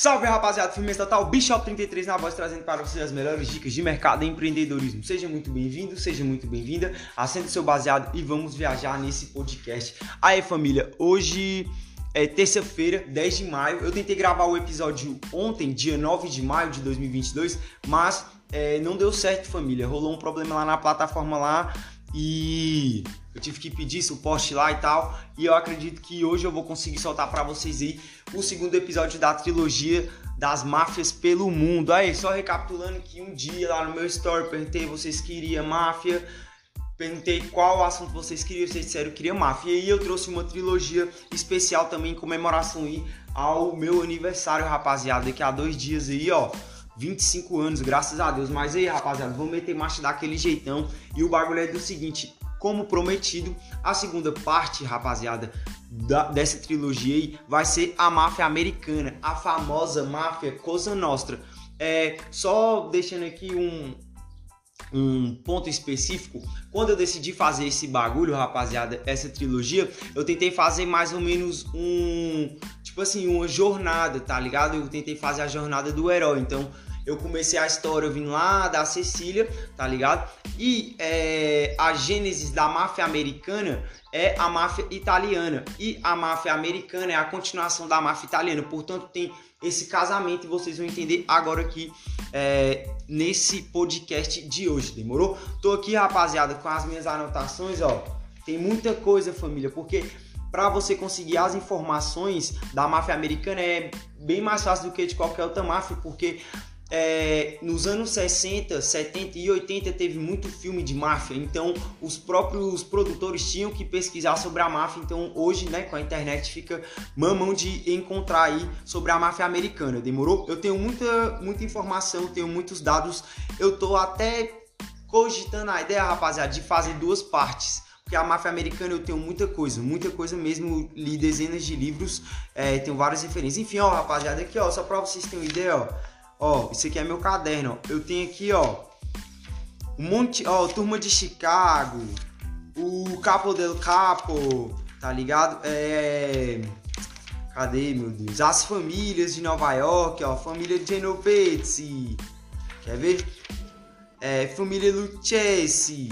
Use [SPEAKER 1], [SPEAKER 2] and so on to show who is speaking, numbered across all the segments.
[SPEAKER 1] Salve rapaziada, filme total, Bishop 33 na voz trazendo para vocês as melhores dicas de mercado e empreendedorismo. Seja muito bem-vindo, seja muito bem-vinda, acenda seu baseado e vamos viajar nesse podcast. Aí família, hoje é terça-feira, 10 de maio, eu tentei gravar o episódio ontem, dia 9 de maio de 2022, mas é, não deu certo família, rolou um problema lá na plataforma lá e eu tive que pedir suporte lá e tal. E eu acredito que hoje eu vou conseguir soltar para vocês aí o segundo episódio da trilogia das máfias pelo mundo. Aí, só recapitulando que um dia lá no meu story perguntei vocês queriam máfia. Perguntei qual assunto vocês queriam, vocês disseram que queria máfia. E aí eu trouxe uma trilogia especial também em comemoração aí ao meu aniversário, rapaziada. Daqui a dois dias aí, ó. 25 anos, graças a Deus. Mas aí, rapaziada, vamos meter marcha daquele jeitão. E o bagulho é do seguinte: como prometido, a segunda parte, rapaziada, da, dessa trilogia aí vai ser a máfia americana, a famosa máfia Cosa Nostra. É, só deixando aqui um, um ponto específico, quando eu decidi fazer esse bagulho, rapaziada, essa trilogia, eu tentei fazer mais ou menos um, tipo assim, uma jornada, tá ligado? Eu tentei fazer a jornada do herói, então eu comecei a história vim lá da Sicília, tá ligado? E é, a gênese da máfia americana é a máfia italiana. E a máfia americana é a continuação da máfia italiana. Portanto, tem esse casamento e vocês vão entender agora aqui é, nesse podcast de hoje, demorou? Tô aqui, rapaziada, com as minhas anotações, ó. Tem muita coisa, família, porque para você conseguir as informações da máfia americana é bem mais fácil do que de qualquer outra máfia, porque é, nos anos 60, 70 e 80 teve muito filme de máfia, então os próprios produtores tinham que pesquisar sobre a máfia. Então hoje, né, com a internet fica mamão de encontrar aí sobre a máfia americana. Demorou? Eu tenho muita, muita informação, tenho muitos dados. Eu tô até cogitando a ideia, rapaziada, de fazer duas partes. Porque a máfia americana eu tenho muita coisa, muita coisa mesmo. Li dezenas de livros, é, tenho várias referências. Enfim, ó, rapaziada, aqui, ó, só pra vocês terem uma ideia, ó. Ó, isso aqui é meu caderno. Eu tenho aqui, ó, um monte, ó, Turma de Chicago, o Capo del Capo, tá ligado? É... Cadê, meu Deus? As famílias de Nova York, ó, família Genovese. Quer ver? É, família Lucchesi.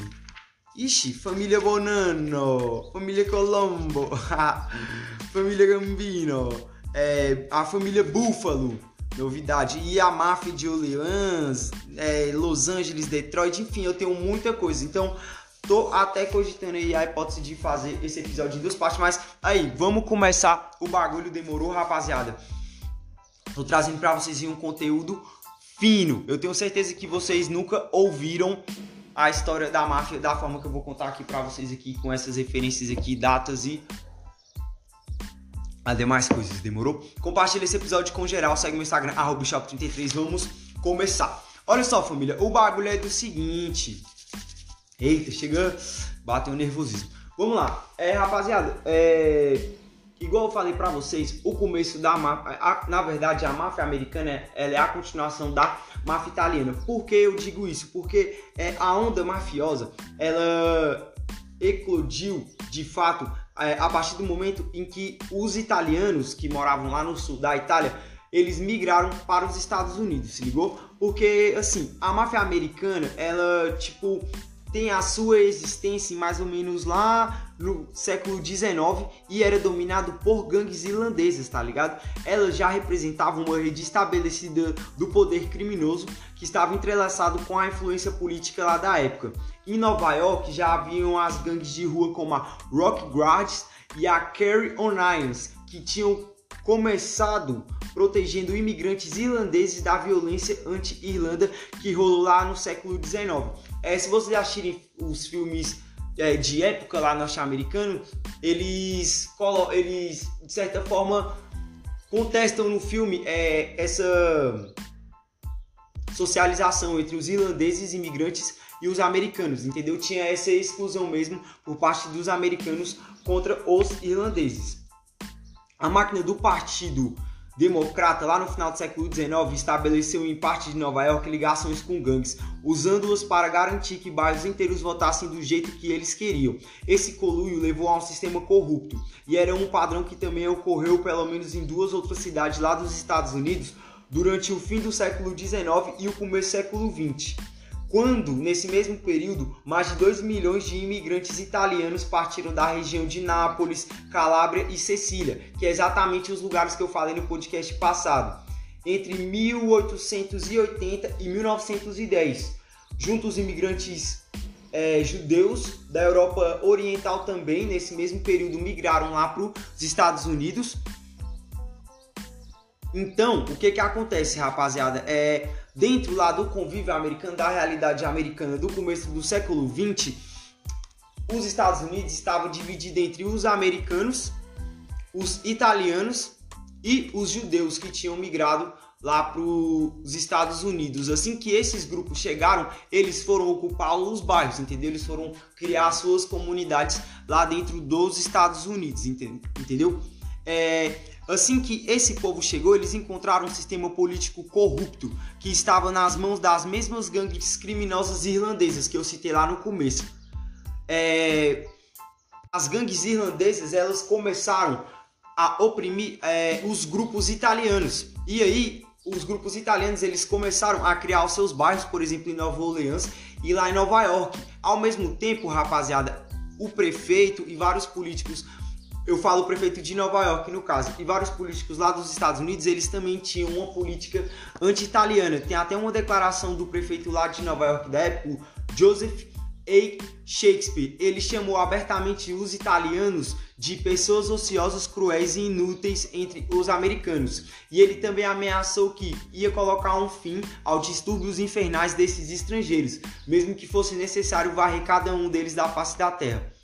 [SPEAKER 1] Ixi, família Bonanno, família Colombo, família Gambino, é, a família Búfalo, novidade. E a máfia de Orleans, é, Los Angeles, Detroit, enfim, eu tenho muita coisa. Então, tô até cogitando aí a hipótese de fazer esse episódio em duas partes, mas aí, vamos começar. O bagulho demorou, rapaziada. Tô trazendo para vocês um conteúdo fino. Eu tenho certeza que vocês nunca ouviram a história da máfia da forma que eu vou contar aqui para vocês aqui com essas referências aqui, datas e demais coisas, demorou? Compartilha esse episódio com geral, segue meu Instagram, shop33, vamos começar. Olha só, família, o bagulho é do seguinte. Eita, chega, bateu um nervosismo. Vamos lá, é, rapaziada, é... Igual eu falei para vocês, o começo da máfia, na verdade a máfia americana ela é a continuação da máfia italiana. Por que eu digo isso? Porque é, a onda mafiosa, ela eclodiu de fato a partir do momento em que os italianos que moravam lá no sul da Itália eles migraram para os Estados Unidos, se ligou? Porque assim, a máfia americana, ela tipo tem a sua existência mais ou menos lá no século 19 e era dominado por gangues irlandesas, tá ligado? Ela já representava uma rede estabelecida do poder criminoso que estava entrelaçado com a influência política lá da época. Em Nova York já haviam as gangues de rua como a Rock Guards e a Carry On Irons, que tinham começado protegendo imigrantes irlandeses da violência anti-Irlanda que rolou lá no século XIX. É, se vocês assistirem os filmes é, de época lá norte-americano, eles, eles de certa forma contestam no filme é, essa socialização entre os irlandeses imigrantes e os americanos, entendeu? Tinha essa exclusão mesmo por parte dos americanos contra os irlandeses. A máquina do partido democrata, lá no final do século XIX, estabeleceu em parte de Nova York ligações com gangues, usando-as para garantir que bairros inteiros votassem do jeito que eles queriam. Esse coluio levou a um sistema corrupto, e era um padrão que também ocorreu pelo menos em duas outras cidades lá dos Estados Unidos durante o fim do século XIX e o começo do século XX quando, nesse mesmo período, mais de 2 milhões de imigrantes italianos partiram da região de Nápoles, Calábria e Sicília, que é exatamente os lugares que eu falei no podcast passado, entre 1880 e 1910. Junto os imigrantes é, judeus da Europa Oriental também, nesse mesmo período, migraram lá para os Estados Unidos. Então, o que que acontece, rapaziada? É, dentro lá do convívio americano, da realidade americana do começo do século 20, os Estados Unidos estavam divididos entre os americanos, os italianos e os judeus que tinham migrado lá para os Estados Unidos. Assim que esses grupos chegaram, eles foram ocupar os bairros, entendeu? Eles foram criar suas comunidades lá dentro dos Estados Unidos, entendeu? É, Assim que esse povo chegou, eles encontraram um sistema político corrupto que estava nas mãos das mesmas gangues criminosas irlandesas que eu citei lá no começo. É... As gangues irlandesas elas começaram a oprimir é, os grupos italianos e aí os grupos italianos eles começaram a criar os seus bairros, por exemplo, em Nova Orleans e lá em Nova York. Ao mesmo tempo, rapaziada, o prefeito e vários políticos eu falo o prefeito de Nova York, no caso, e vários políticos lá dos Estados Unidos, eles também tinham uma política anti-italiana. Tem até uma declaração do prefeito lá de Nova York da época, Joseph A. Shakespeare. Ele chamou abertamente os italianos de pessoas ociosas, cruéis e inúteis entre os americanos. E ele também ameaçou que ia colocar um fim aos distúrbios infernais desses estrangeiros, mesmo que fosse necessário varrer cada um deles da face da terra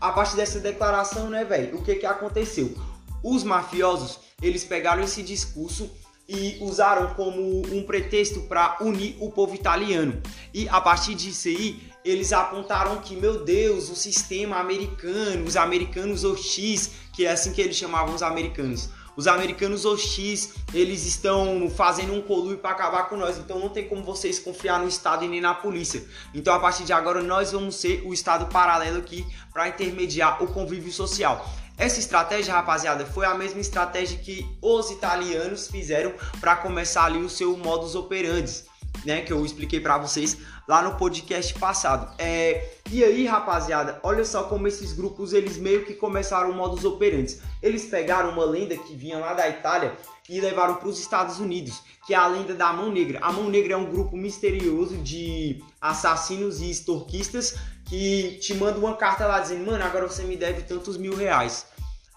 [SPEAKER 1] a partir dessa declaração, né, velho, o que que aconteceu? Os mafiosos, eles pegaram esse discurso e usaram como um pretexto para unir o povo italiano. E a partir disso aí, eles apontaram que, meu Deus, o sistema americano, os americanos OX, que é assim que eles chamavam os americanos, os americanos OX, eles estão fazendo um colúrio para acabar com nós. Então não tem como vocês confiar no Estado e nem na polícia. Então a partir de agora nós vamos ser o Estado paralelo aqui para intermediar o convívio social. Essa estratégia, rapaziada, foi a mesma estratégia que os italianos fizeram para começar ali o seu modus operandi, né? Que eu expliquei para vocês lá no podcast passado. É, e aí, rapaziada, olha só como esses grupos eles meio que começaram modus operandi. Eles pegaram uma lenda que vinha lá da Itália e levaram para os Estados Unidos, que é a lenda da Mão Negra. A Mão Negra é um grupo misterioso de assassinos e extorquistas que te manda uma carta lá dizendo, mano, agora você me deve tantos mil reais.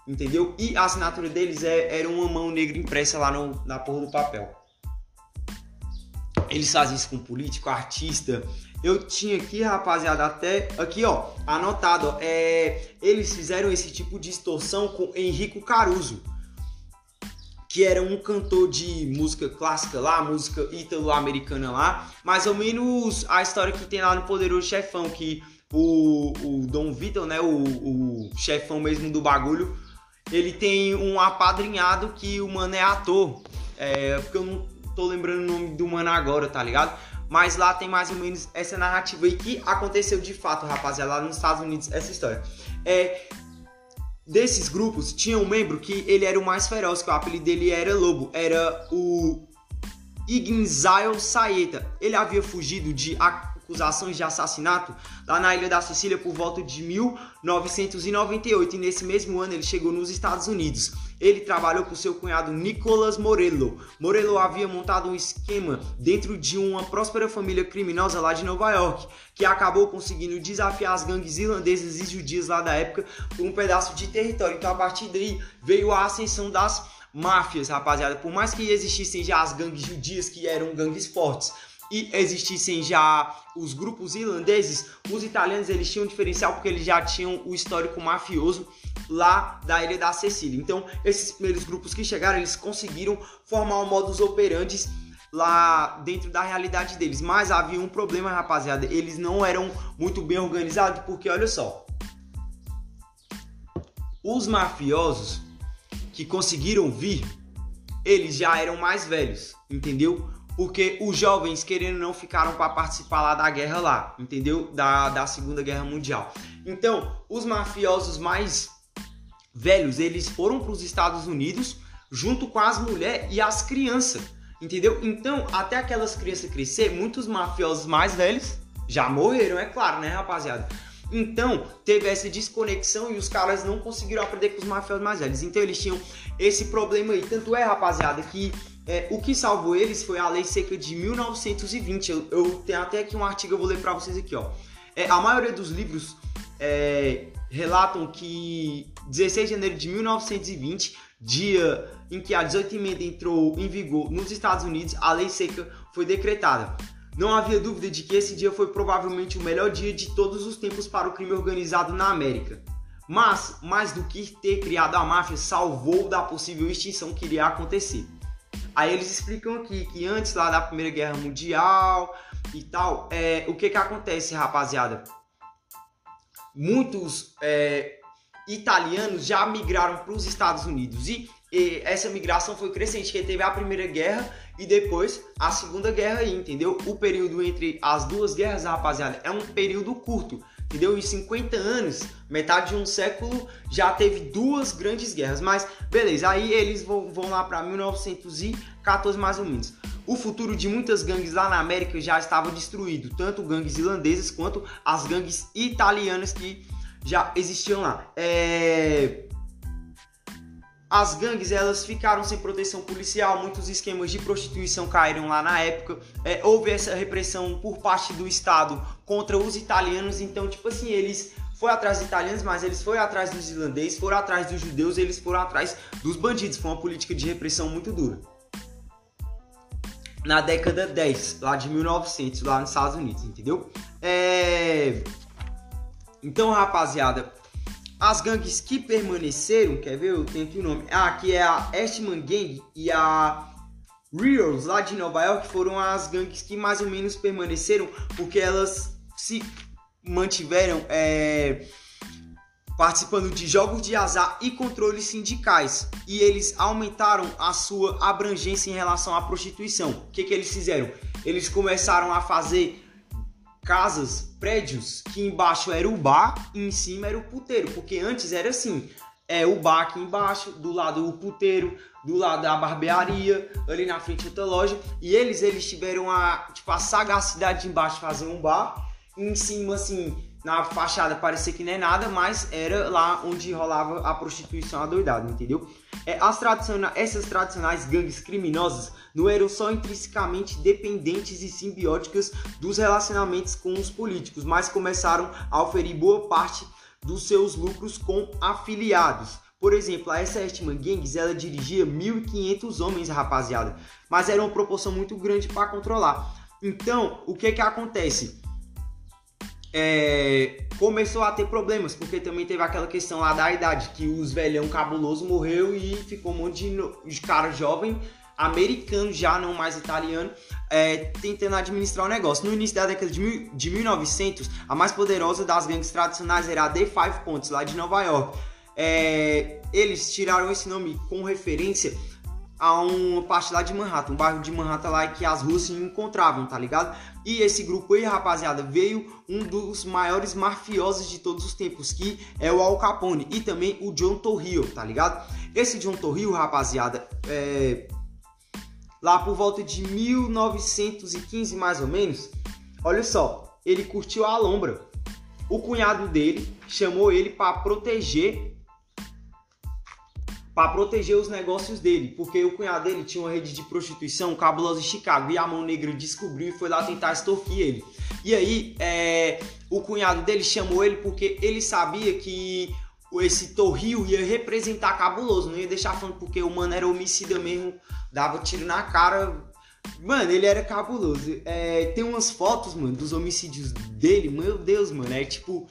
[SPEAKER 1] Entendeu? E a assinatura deles é, era uma mão negra impressa lá no, na porra do papel. Eles fazem isso com político, artista. Eu tinha aqui, rapaziada, até aqui, ó, anotado, ó, é, eles fizeram esse tipo de extorsão com Henrico Caruso, que era um cantor de música clássica lá, música ítalo-americana lá, mais ou menos a história que tem lá no Poderoso Chefão, que o, o Dom Vitor, né, o, o chefão mesmo do bagulho, ele tem um apadrinhado que o mano é ator, é, porque eu não tô lembrando o nome do mano agora, tá ligado? Mas lá tem mais ou menos essa narrativa aí que aconteceu de fato, rapaziada, lá nos Estados Unidos, essa história. É, desses grupos, tinha um membro que ele era o mais feroz, que o apelido dele era Lobo, era o Ignzail Saeta. Ele havia fugido de acusações de assassinato lá na ilha da Sicília por volta de 1998 e nesse mesmo ano ele chegou nos Estados Unidos. Ele trabalhou com seu cunhado Nicolas Morello. Morello havia montado um esquema dentro de uma próspera família criminosa lá de Nova York, que acabou conseguindo desafiar as gangues irlandesas e judias lá da época por um pedaço de território. Então a partir daí veio a ascensão das máfias, rapaziada. Por mais que existissem já as gangues judias que eram gangues fortes, e existissem já os grupos irlandeses, os italianos eles tinham um diferencial porque eles já tinham o histórico mafioso lá da ilha da Sicília. Então, esses primeiros grupos que chegaram, eles conseguiram formar um modus operandi lá dentro da realidade deles. Mas havia um problema, rapaziada, eles não eram muito bem organizados, porque olha só, os mafiosos que conseguiram vir eles já eram mais velhos, entendeu? Porque os jovens, querendo não, ficaram para participar lá da guerra lá, entendeu? Da, da Segunda Guerra Mundial. Então, os mafiosos mais velhos, eles foram para os Estados Unidos junto com as mulheres e as crianças, entendeu? Então, até aquelas crianças crescer, muitos mafiosos mais velhos já morreram, é claro, né, rapaziada? Então, teve essa desconexão e os caras não conseguiram aprender com os mafiosos mais velhos. Então, eles tinham esse problema aí. Tanto é, rapaziada, que é, o que salvou eles foi a lei seca de 1920. Eu, eu tenho até aqui um artigo, eu vou ler para vocês aqui, ó. É, a maioria dos livros é, relatam que 16 de janeiro de 1920, dia em que a 18 emenda entrou em vigor nos Estados Unidos, a lei seca foi decretada. Não havia dúvida de que esse dia foi provavelmente o melhor dia de todos os tempos para o crime organizado na América. Mas, mais do que ter criado a máfia, salvou da possível extinção que iria acontecer. Aí eles explicam aqui que antes lá da Primeira Guerra Mundial e tal, é, o que que acontece, rapaziada? Muitos é, italianos já migraram para os Estados Unidos e, e, essa migração foi crescente, que teve a Primeira Guerra e depois a Segunda Guerra aí, entendeu? O período entre as duas guerras, rapaziada, é um período curto, entendeu? Em 50 anos, metade de um século, já teve duas grandes guerras, mas beleza, aí eles vão, vão lá para 1914 mais ou menos. O futuro de muitas gangues lá na América já estava destruído, tanto gangues irlandesas quanto as gangues italianas que já existiam lá. É... As gangues elas ficaram sem proteção policial, muitos esquemas de prostituição caíram lá na época. É, houve essa repressão por parte do Estado contra os italianos, então tipo assim eles foram atrás dos italianos, mas eles foram atrás dos irlandeses, foram atrás dos judeus, eles foram atrás dos bandidos. Foi uma política de repressão muito dura na década 10, lá de 1900, lá nos Estados Unidos, entendeu? É... Então, rapaziada, as gangues que permaneceram, quer ver? Eu tenho aqui o nome. Ah, que é a Eastman Gang e a Reals, lá de Nova York, foram as gangues que mais ou menos permaneceram, porque elas se mantiveram é, participando de jogos de azar e controles sindicais. E eles aumentaram a sua abrangência em relação à prostituição. O que, que eles fizeram? Eles começaram a fazer casas, prédios, que embaixo era o bar e em cima era o puteiro. Porque antes era assim: é o bar aqui embaixo, do lado o puteiro, do lado a barbearia, ali na frente outra loja. E eles eles tiveram a, tipo, a sagacidade de embaixo fazer um bar, e em cima assim na fachada parecia que nem é nada, mas era lá onde rolava a prostituição adoidada, entendeu? É, as tradiciona essas tradicionais gangues criminosas não eram só intrinsecamente dependentes e simbióticas dos relacionamentos com os políticos, mas começaram a oferir boa parte dos seus lucros com afiliados. Por exemplo, a essa Gangs, ela dirigia 1.500 homens, rapaziada, mas era uma proporção muito grande para controlar. Então, o que que acontece? É, começou a ter problemas, porque também teve aquela questão lá da idade, que os velhão cabuloso morreu e ficou um monte de, de cara jovem, americano já, não mais italiano, é, tentando administrar o negócio. No início da década de, de 1900, a mais poderosa das gangues tradicionais era a The Five Points, lá de Nova York. É, eles tiraram esse nome com referência a uma parte lá de Manhattan, um bairro de Manhattan lá que as ruas se encontravam, tá ligado? E esse grupo aí, rapaziada, veio um dos maiores mafiosos de todos os tempos, que é o Al Capone e também o John Torrio, tá ligado? Esse John Torrio, rapaziada, é... lá por volta de 1915 mais ou menos, olha só, ele curtiu a lombra. O cunhado dele chamou ele para proteger para proteger os negócios dele, porque o cunhado dele tinha uma rede de prostituição cabulosa em Chicago e a mão negra descobriu e foi lá tentar extorquir ele. E aí, é, o cunhado dele chamou ele porque ele sabia que esse Torrio ia representar cabuloso, não ia deixar falando porque o mano era homicida mesmo, dava tiro na cara. Mano, ele era cabuloso. É, tem umas fotos, mano, dos homicídios dele, meu Deus, mano, é tipo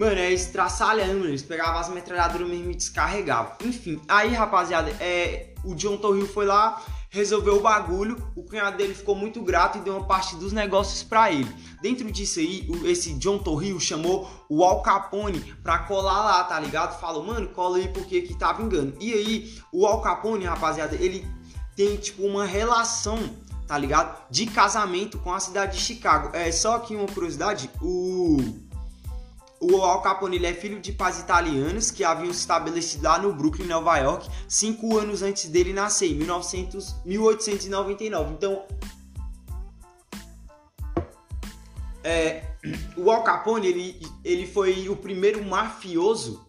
[SPEAKER 1] Mano, é estraçalhando, mano. Eles pegavam as metralhadoras mesmo e descarregavam. Enfim, aí, rapaziada, é, o John Torrio foi lá, resolveu o bagulho, o cunhado dele ficou muito grato e deu uma parte dos negócios para ele. Dentro disso aí, esse John Torrio chamou o Al Capone pra colar lá, tá ligado? Falou, mano, cola aí porque aqui tá vingando. E aí, o Al Capone, rapaziada, ele tem tipo uma relação, tá ligado? De casamento com a cidade de Chicago. É só que uma curiosidade, o o Al Capone é filho de pais italianos que haviam se estabelecido lá no Brooklyn, Nova York, cinco anos antes dele nascer, em 1900, 1899. Então, é, o Al Capone ele, ele foi o primeiro mafioso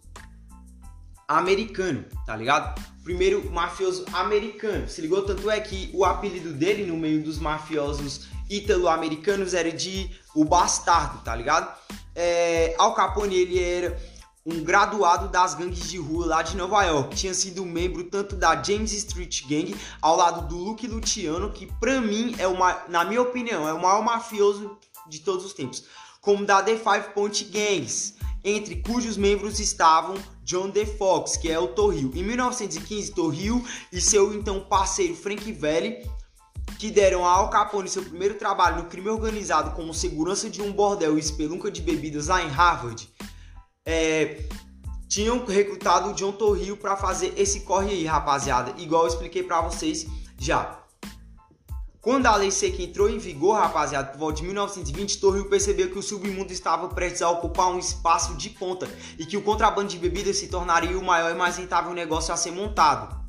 [SPEAKER 1] americano, tá ligado? Primeiro mafioso americano. Se ligou? Tanto é que o apelido dele no meio dos mafiosos italo-americanos era de o bastardo, tá ligado? é, Al Capone ele era um graduado das gangues de rua lá de Nova York. Tinha sido membro tanto da James Street Gang ao lado do Luke Luciano, que pra mim é uma, na minha opinião, é o maior mafioso de todos os tempos, como da The Five Point Gangs, entre cujos membros estavam John DeFox, que é o Torrio. Em 1915, Torrio e seu então parceiro Frank Valley que deram a Al Capone seu primeiro trabalho no crime organizado como segurança de um bordel e espelunca de bebidas lá em Harvard, é, tinham recrutado o John Torrio para fazer esse corre aí, rapaziada, igual eu expliquei para vocês já. Quando a lei seca entrou em vigor, rapaziada, por volta de 1920, Torrio percebeu que o submundo estava prestes a ocupar um espaço de ponta e que o contrabando de bebidas se tornaria o maior e mais rentável negócio a ser montado.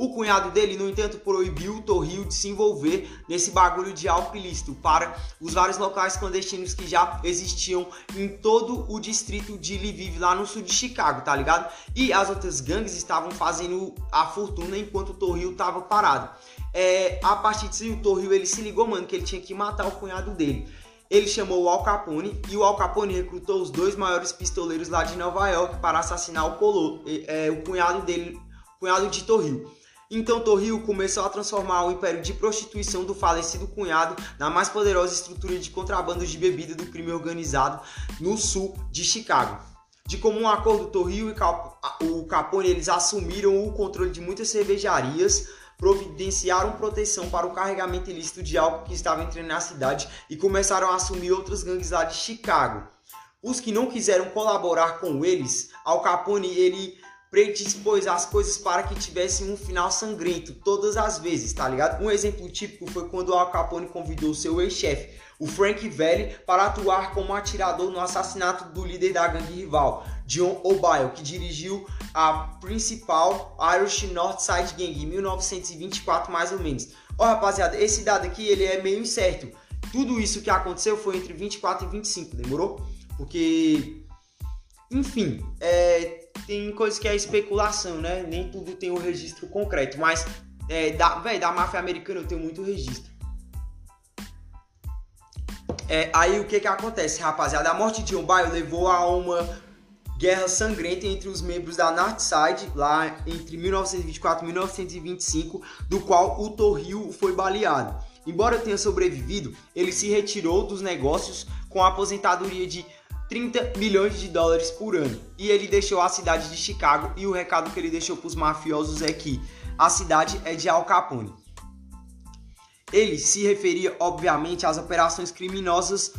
[SPEAKER 1] O cunhado dele, no entanto, proibiu o Torrio de se envolver nesse bagulho de álcool para os vários locais clandestinos que já existiam em todo o distrito de Lviv, lá no sul de Chicago, tá ligado? E as outras gangues estavam fazendo a fortuna enquanto o Torrio tava parado. É, a partir disso, o Torrio ele se ligou, mano, que ele tinha que matar o cunhado dele. Ele chamou o Al Capone e o Al Capone recrutou os dois maiores pistoleiros lá de Nova York para assassinar o, colo, é, o cunhado dele, cunhado de Torrio. Então Torrio começou a transformar o império de prostituição do falecido cunhado na mais poderosa estrutura de contrabando de bebida do crime organizado no sul de Chicago. De comum acordo, Torrio e o Capone eles assumiram o controle de muitas cervejarias, providenciaram proteção para o carregamento ilícito de álcool que estava entrando na cidade e começaram a assumir outras gangues lá de Chicago. Os que não quiseram colaborar com eles, Al Capone ele predispôs as coisas para que tivessem um final sangrento todas as vezes, tá ligado? Um exemplo típico foi quando o Al Capone convidou seu ex-chefe, o Frank Valley, para atuar como atirador no assassinato do líder da gangue rival, John O'Byle, que dirigiu a principal Irish Northside Gang em 1924 mais ou menos. Ó, rapaziada, esse dado aqui ele é meio incerto. Tudo isso que aconteceu foi entre 24 e 25, demorou? Porque enfim, é, tem coisas que é especulação, né? Nem tudo tem um registro concreto, mas é, da, véio, da máfia americana eu tenho muito registro. É, aí o que que acontece, rapaziada? A morte de Umbaio levou a uma guerra sangrenta entre os membros da Northside, lá entre 1924 e 1925, do qual o Torrio foi baleado. Embora tenha sobrevivido, ele se retirou dos negócios com a aposentadoria de 30 milhões de dólares por ano. E ele deixou a cidade de Chicago e o recado que ele deixou para os mafiosos é que a cidade é de Al Capone. Ele se referia, obviamente, às operações criminosas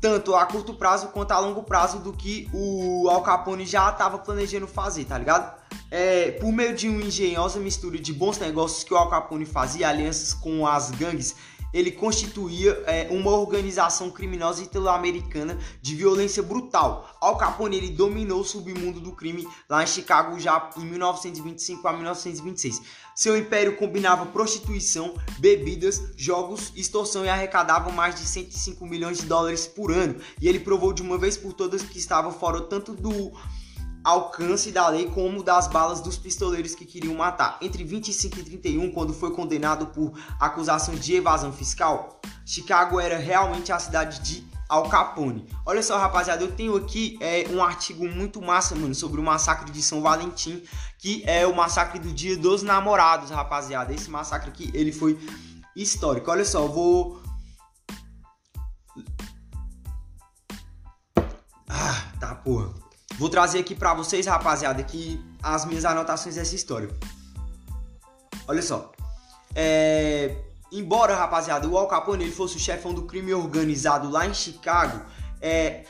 [SPEAKER 1] tanto a curto prazo quanto a longo prazo do que o Al Capone já estava planejando fazer, tá ligado? É, por meio de uma engenhosa mistura de bons negócios que o Al Capone fazia, alianças com as gangues ele constituía é, uma organização criminosa italo-americana de violência brutal. Al Capone ele dominou o submundo do crime lá em Chicago já em 1925 a 1926. Seu império combinava prostituição, bebidas, jogos, extorsão e arrecadava mais de 105 milhões de dólares por ano. E ele provou de uma vez por todas que estava fora tanto do alcance da lei como das balas dos pistoleiros que queriam matar. Entre 25 e 31, quando foi condenado por acusações de evasão fiscal, Chicago era realmente a cidade de Al Capone. Olha só, rapaziada, eu tenho aqui é, um artigo muito massa, mano, sobre o massacre de São Valentim, que é o massacre do Dia dos Namorados, rapaziada. Esse massacre aqui, ele foi histórico. Olha só, eu vou Ah, tá porra. Vou trazer aqui para vocês, rapaziada, aqui as minhas anotações dessa história. Olha só. É, embora, rapaziada, o Al Capone ele fosse o chefão do crime organizado lá em Chicago, é,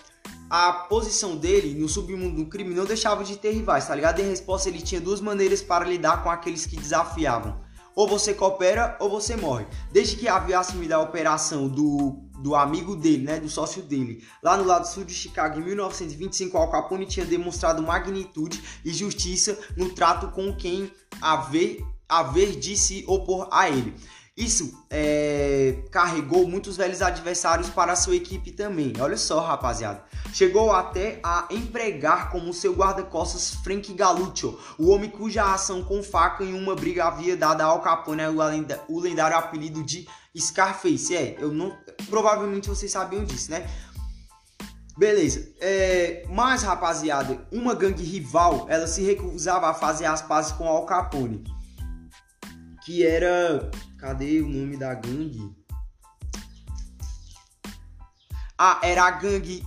[SPEAKER 1] a posição dele no submundo do crime não deixava de ter rivais, tá ligado? Em resposta, ele tinha duas maneiras para lidar com aqueles que desafiavam. Ou você coopera ou você morre. Desde que havia assumido a operação do, do amigo dele, né, do sócio dele, lá no lado sul de Chicago em 1925, Al Capone tinha demonstrado magnitude e justiça no trato com quem haver, haver de se opor a ele. Isso é, carregou muitos velhos adversários para sua equipe também. Olha só, rapaziada. Chegou até a empregar como seu guarda-costas Frank Galuccio, o homem cuja ação com faca em uma briga havia dado a Al Capone o lendário apelido de Scarface. É, eu não. Provavelmente vocês sabiam disso, né? Beleza. É, mas, rapaziada, uma gangue rival, ela se recusava a fazer as pazes com Al Capone. Que era Cadê o nome da gangue? Ah, era a gangue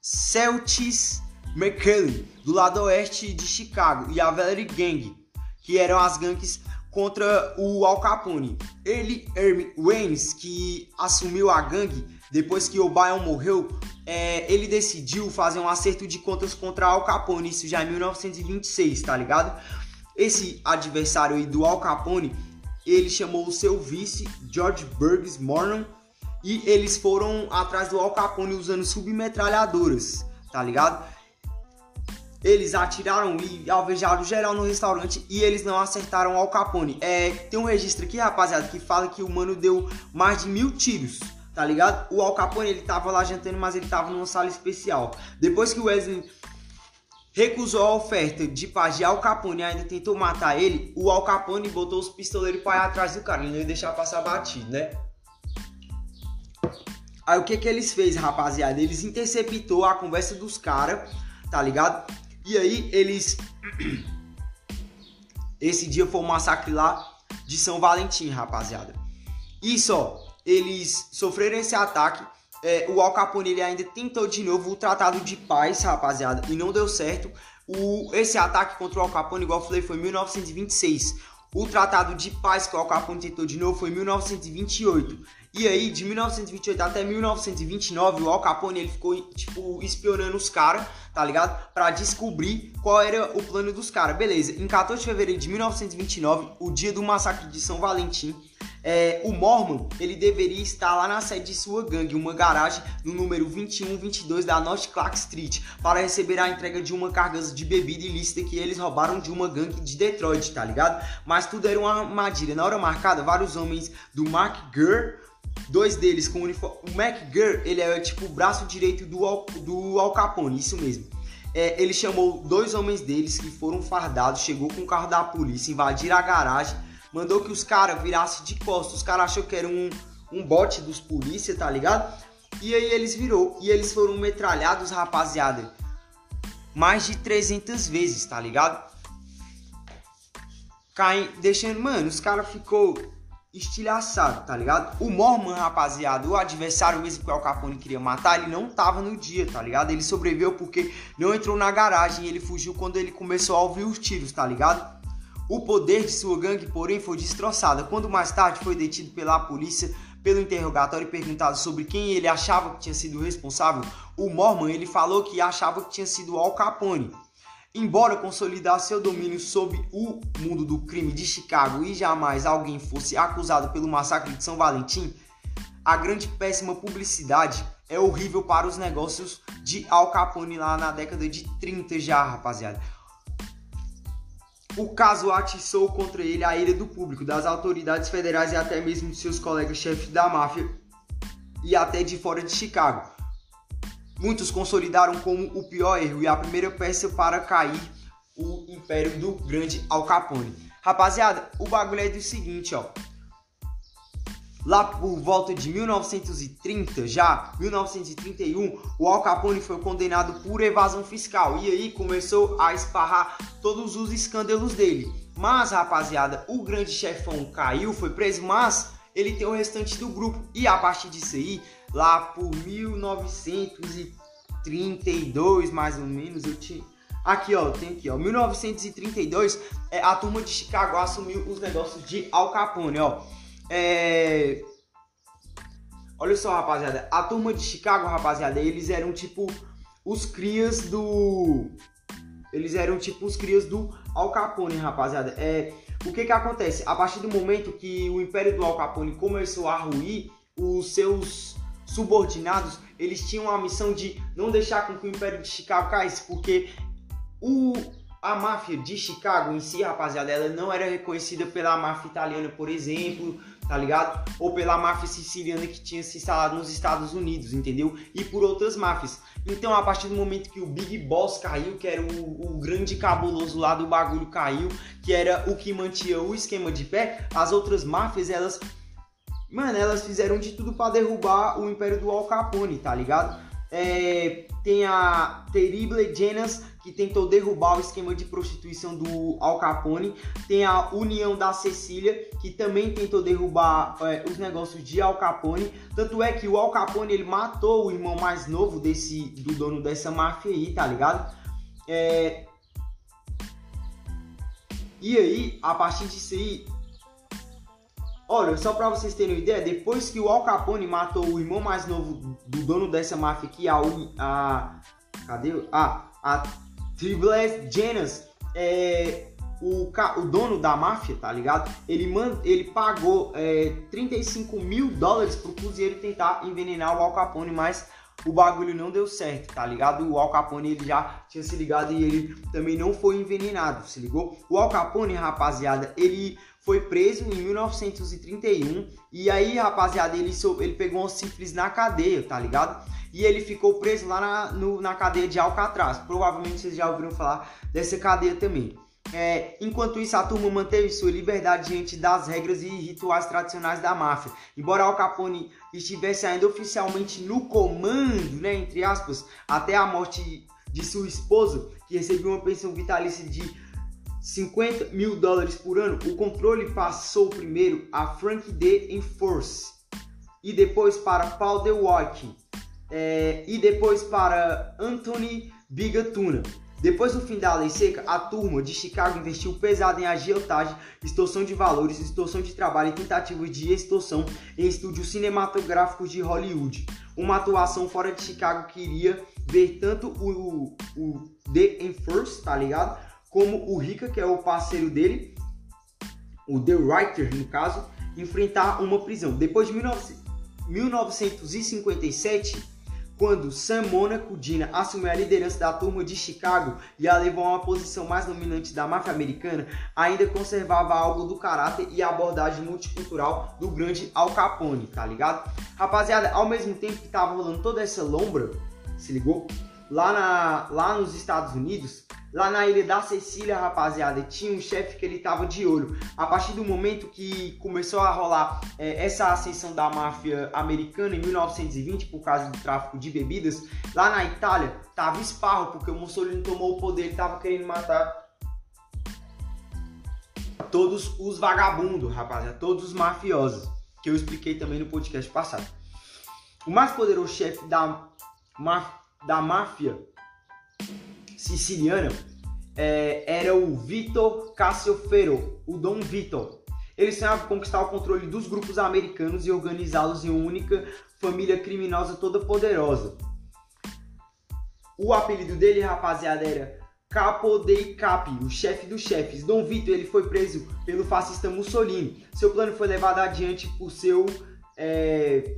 [SPEAKER 1] Celtics McKellen, do lado oeste de Chicago, e a Valerie Gang, que eram as gangues contra o Al Capone. Ele, Hermie Waynes, que assumiu a gangue depois que o Bayern morreu, é, ele decidiu fazer um acerto de contas contra Al Capone, isso já em 1926, tá ligado? Esse adversário aí do Al Capone ele chamou o seu vice, George Burgess Mornon, e eles foram atrás do Al Capone usando submetralhadoras, tá ligado? Eles atiraram e alvejaram geral no restaurante e eles não acertaram Al Capone. É, tem um registro aqui, rapaziada, que fala que o mano deu mais de mil tiros, tá ligado? O Al Capone, ele tava lá jantando, mas ele tava numa sala especial. Depois que o Wesley recusou a oferta de pagar Al Capone e ainda tentou matar ele, o Al Capone botou os pistoleiros para ir atrás do cara, ele não ia deixar passar batido, né? Aí o que que eles fez, rapaziada? Eles interceptou a conversa dos caras, tá ligado? E aí eles esse dia foi o um massacre lá de São Valentim, rapaziada. Isso, ó, eles sofreram esse ataque é, o Al Capone ele ainda tentou de novo o tratado de paz, rapaziada, e não deu certo. O, esse ataque contra o Al Capone, igual eu falei, foi em 1926. O tratado de paz que o Al Capone tentou de novo foi em 1928. E aí, de 1928 até 1929, o Al Capone ele ficou, tipo, espionando os caras, tá ligado? Pra descobrir qual era o plano dos caras. Beleza, em 14 de fevereiro de 1929, o dia do massacre de São Valentim, é, o Mormon ele deveria estar lá na sede de sua gangue, uma garagem no número 2122 da North Clark Street, para receber a entrega de uma carga de bebida ilícita que eles roubaram de uma gangue de Detroit, tá ligado? Mas tudo era uma armadilha. Na hora marcada, vários homens do Mark Gurr dois deles com uniforme. O McGurr, ele é tipo o braço direito do Al, do Al Capone, isso mesmo. É, ele chamou dois homens deles que foram fardados, chegou com o carro da polícia, invadiram a garagem mandou que os caras virassem de costas. Os caras achou que era um, um bote dos polícia, tá ligado? E aí eles virou. E eles foram metralhados, rapaziada. Mais de 300 vezes, tá ligado? Caem, deixando, mano, os caras ficou estilhaçado, tá ligado? O Mormon, rapaziada, o adversário mesmo que o Al Capone queria matar, ele não tava no dia, tá ligado? Ele sobreviveu porque não entrou na garagem, ele fugiu quando ele começou a ouvir os tiros, tá ligado? O poder de sua gangue, porém, foi destroçado. Quando mais tarde foi detido pela polícia pelo interrogatório e perguntado sobre quem ele achava que tinha sido responsável, o Mormon ele falou que achava que tinha sido Al Capone. Embora consolidasse seu domínio sobre o mundo do crime de Chicago e jamais alguém fosse acusado pelo massacre de São Valentim, a grande péssima publicidade é horrível para os negócios de Al Capone lá na década de 30 já, rapaziada. O caso atiçou contra ele a ira do público, das autoridades federais e até mesmo de seus colegas chefes da máfia e até de fora de Chicago. Muitos consolidaram como o pior erro e a primeira peça para cair o império do grande Al Capone. Rapaziada, o bagulho é do seguinte, ó. Lá por volta de 1930, já 1931, o Al Capone foi condenado por evasão fiscal e aí começou a esparrar todos os escândalos dele. Mas, rapaziada, o grande chefão caiu, foi preso, mas ele tem o restante do grupo. E a partir disso aí, lá por 1932, mais ou menos, eu tinha Aqui, ó, tem aqui, ó. 1932, é, a turma de Chicago assumiu os negócios de Al Capone, ó. É... Olha só, rapaziada. A turma de Chicago, rapaziada, eles eram tipo os crias do. Eles eram tipo os crias do Al Capone, rapaziada. É, o que que acontece? A partir do momento que o império do Al Capone começou a ruir, os seus subordinados, eles tinham a missão de não deixar com que o império de Chicago caísse, porque o a máfia de Chicago em si, rapaziada, ela não era reconhecida pela máfia italiana, por exemplo, tá ligado? Ou pela máfia siciliana que tinha se instalado nos Estados Unidos, entendeu? E por outras máfias. Então, a partir do momento que o Big Boss caiu, que era o, o, grande cabuloso lá do bagulho caiu, que era o que mantinha o esquema de pé, as outras máfias, elas. Mano, elas fizeram de tudo para derrubar o império do Al Capone, tá ligado? É, tem a Terrible Genas, que tentou derrubar o esquema de prostituição do Al Capone. Tem a União da Cecília, que também tentou derrubar é, os negócios de Al Capone. Tanto é que o Al Capone ele matou o irmão mais novo desse do dono dessa máfia aí, tá ligado? É... E aí, a partir disso aí, Olha, só para vocês terem uma ideia, depois que o Al Capone matou o irmão mais novo do dono dessa máfia aqui, a, a cadê? Ah, a Triple Genas, é, o, o dono da máfia, tá ligado? Ele, man, ele pagou é, 35 mil dólares pro cozinheiro tentar envenenar o Al Capone, mas o bagulho não deu certo, tá ligado? O Al Capone ele já tinha se ligado e ele também não foi envenenado, se ligou? O Al Capone, rapaziada, ele foi preso em 1931 e aí, rapaziada, ele, ele pegou um sífilis na cadeia, tá ligado? E ele ficou preso lá na, no, na cadeia de Alcatraz. Provavelmente vocês já ouviram falar dessa cadeia também. É, enquanto isso, a turma manteve sua liberdade diante das regras e rituais tradicionais da máfia. Embora Al Capone estivesse ainda oficialmente no comando, né, entre aspas, até a morte de sua esposa, que recebeu uma pensão vitalícia de 50 mil dólares por ano, o controle passou primeiro a Frank D. Enforce e depois para Paul DeWalk é, e depois para Anthony Bigatuna. Depois do fim da lei seca, a turma de Chicago investiu pesado em agiotagem, extorsão de valores, extorsão de trabalho e tentativas de extorsão em estúdios cinematográficos de Hollywood. Uma atuação fora de Chicago queria ver tanto o, o The Enforce, tá ligado? Como o Rica, que é o parceiro dele, o The Writer, no caso, enfrentar uma prisão. Depois de 1957, quando Sam Monaco Dina assumiu a liderança da turma de Chicago e a levou a uma posição mais dominante da máfia americana, ainda conservava algo do caráter e abordagem multicultural do grande Al Capone, tá ligado? Rapaziada, ao mesmo tempo que tava rolando toda essa lombra, se ligou? Lá, na, lá nos Estados Unidos, Lá na ilha da Cecília, rapaziada, tinha um chefe que ele tava de olho. A partir do momento que começou a rolar é, essa ascensão da máfia americana em 1920 por causa do tráfico de bebidas, lá na Itália tava esparro porque o Mussolini tomou o poder, ele tava querendo matar todos os vagabundos, rapaziada, todos os mafiosos, que eu expliquei também no podcast passado. O mais poderoso chefe da, da máfia siciliana é, era o Vitor Cassioferro, o Dom Vitor. Ele sonhava conquistar o controle dos grupos americanos e organizá-los em uma única família criminosa toda poderosa. O apelido dele, rapaziada, era Capo dei Capi, o chefe dos chefes. Dom Vitor ele foi preso pelo fascista Mussolini. Seu plano foi levado adiante por seu é,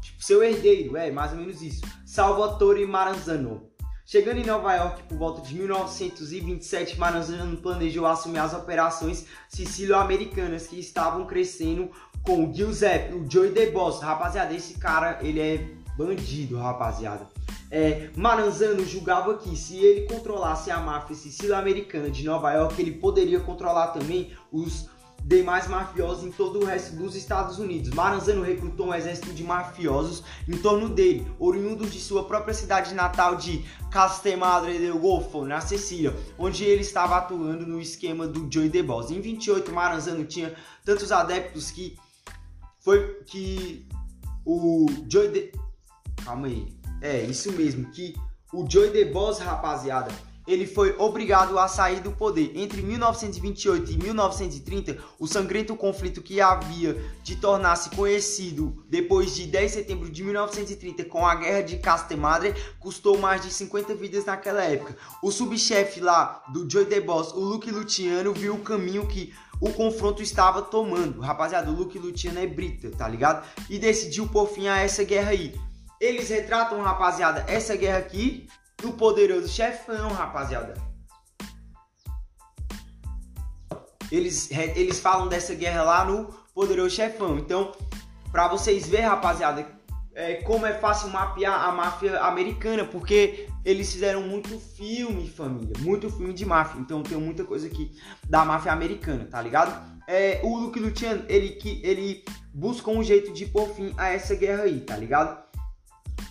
[SPEAKER 1] tipo, seu herdeiro, é mais ou menos isso, Salvatore Maranzano. Chegando em Nova York por volta de 1927, Maranzano planejou assumir as operações sicílio-americanas que estavam crescendo com o Giuseppe, o Joey DeBoss. Rapaziada, esse cara, ele é bandido, rapaziada. É, Maranzano julgava que se ele controlasse a máfia sicílio-americana de Nova York, ele poderia controlar também os demais mafiosos em todo o resto dos Estados Unidos. Maranzano recrutou um exército de mafiosos em torno dele, oriundos de sua própria cidade natal de Castemadre del Golfo, na Sicília, onde ele estava atuando no esquema do Joey The Boss. Em 28, Maranzano tinha tantos adeptos que foi que o Joey The... Calma aí. É, isso mesmo, que o Joey The Boss, rapaziada, ele foi obrigado a sair do poder. Entre 1928 e 1930, o sangrento conflito que havia de tornar-se conhecido depois de 10 de setembro de 1930 com a Guerra de Castemadre custou mais de 50 vidas naquela época. O subchefe lá do Joy The Boss, o Luke Luciano, viu o caminho que o confronto estava tomando. Rapaziada, o Luke Luciano é brita, tá ligado? E decidiu por fim a essa guerra aí. Eles retratam, rapaziada, essa guerra aqui do poderoso chefão, rapaziada. Eles, eles falam dessa guerra lá no poderoso chefão. Então, pra vocês verem, rapaziada, é, como é fácil mapear a máfia americana, porque eles fizeram muito filme, família, muito filme de máfia. Então tem muita coisa aqui da máfia americana, tá ligado? É, o Luke Luciano, ele, que, ele busca um jeito de pôr fim a essa guerra aí, tá ligado?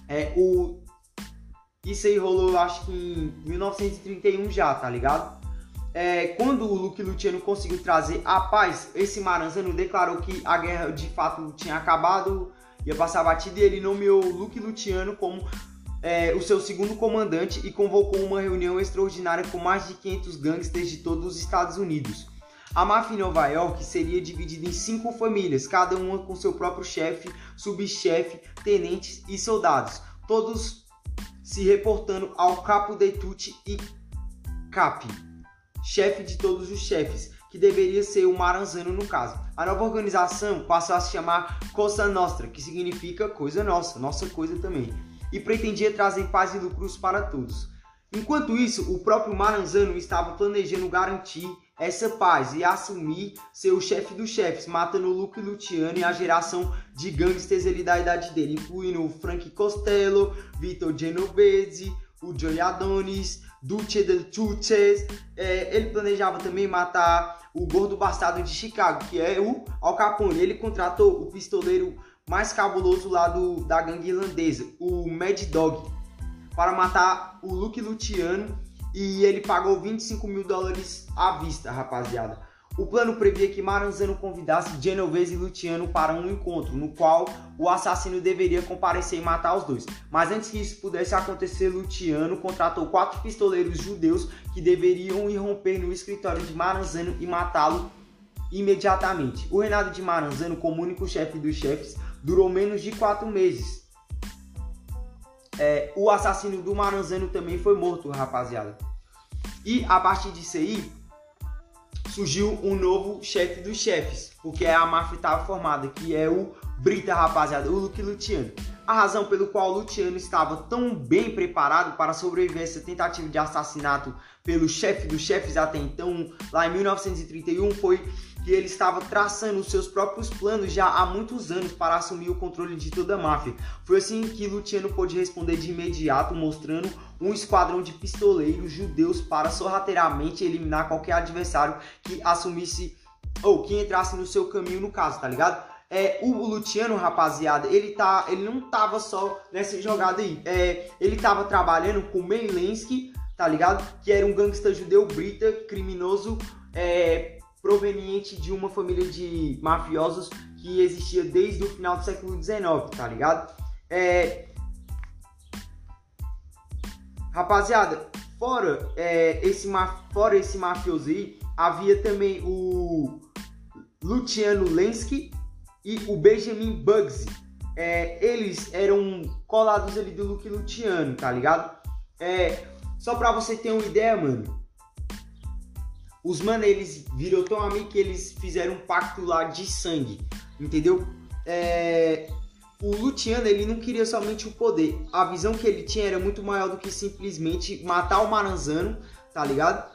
[SPEAKER 1] É, o, isso aí rolou, acho que em 1931 já, tá ligado? É, quando o Luke Luciano conseguiu trazer a paz, esse Maranzano declarou que a guerra de fato tinha acabado, ia passar batida, e ele nomeou Luke Luciano como é, o seu segundo comandante e convocou uma reunião extraordinária com mais de 500 gangsters de todos os Estados Unidos. A máfia em Nova York seria dividida em cinco famílias, cada uma com seu próprio chefe, subchefe, tenentes e soldados, todos se reportando ao Capo de Tutti e Capi, chefe de todos os chefes, que deveria ser o Maranzano no caso. A nova organização passou a se chamar Cosa Nostra, que significa coisa nossa, nossa coisa também, e pretendia trazer paz e lucros para todos. Enquanto isso, o próprio Maranzano estava planejando garantir essa paz e assumir ser o chefe dos chefes, matando o Luke Luciano e a geração de gangsters ali da idade dele, incluindo o Frank Costello, Vitor Genovese, o Joey Adonis, Duce del Tuches. É, ele planejava também matar o gordo bastardo de Chicago, que é o Al Capone. Ele contratou o pistoleiro mais cabuloso lá do, da gangue irlandesa, o Mad Dog, para matar o Luke Luciano e ele pagou 25 mil dólares à vista, rapaziada. O plano previa que Maranzano convidasse Genovese e Luciano para um encontro, no qual o assassino deveria comparecer e matar os dois. Mas antes que isso pudesse acontecer, Luciano contratou quatro pistoleiros judeus que deveriam irromper no escritório de Maranzano e matá-lo imediatamente. O reinado de Maranzano, como único chefe dos chefes, durou menos de quatro meses. É, o assassino do Maranzano também foi morto, rapaziada. E a partir disso aí, surgiu um novo chefe dos chefes, porque a máfia estava formada, que é o Brita, rapaziada, o Luke Luciano. A razão pelo qual Luciano estava tão bem preparado para sobreviver a essa tentativa de assassinato pelo chefe dos chefes até então, lá em 1931, foi que ele estava traçando os seus próprios planos já há muitos anos para assumir o controle de toda a máfia. Foi assim que Luciano pôde responder de imediato, mostrando um esquadrão de pistoleiros judeus para sorrateiramente eliminar qualquer adversário que assumisse ou que entrasse no seu caminho no caso, tá ligado? É, o Luciano, rapaziada, ele tá, ele não tava só nessa jogada aí. É, ele tava trabalhando com Melensky, tá ligado? Que era um gangsta judeu brita, criminoso, é, proveniente de uma família de mafiosos que existia desde o final do século XIX, tá ligado? É... Rapaziada, fora, é, esse, fora esse mafioso aí, havia também o Luciano Lensky e o Benjamin Bugsy. É, eles eram colados ali do Luke Luciano, tá ligado? É, só pra você ter uma ideia, mano, os mano, eles viram tão amigos que eles fizeram um pacto lá de sangue, entendeu? É... O Luciano, ele não queria somente o poder. A visão que ele tinha era muito maior do que simplesmente matar o Maranzano, tá ligado?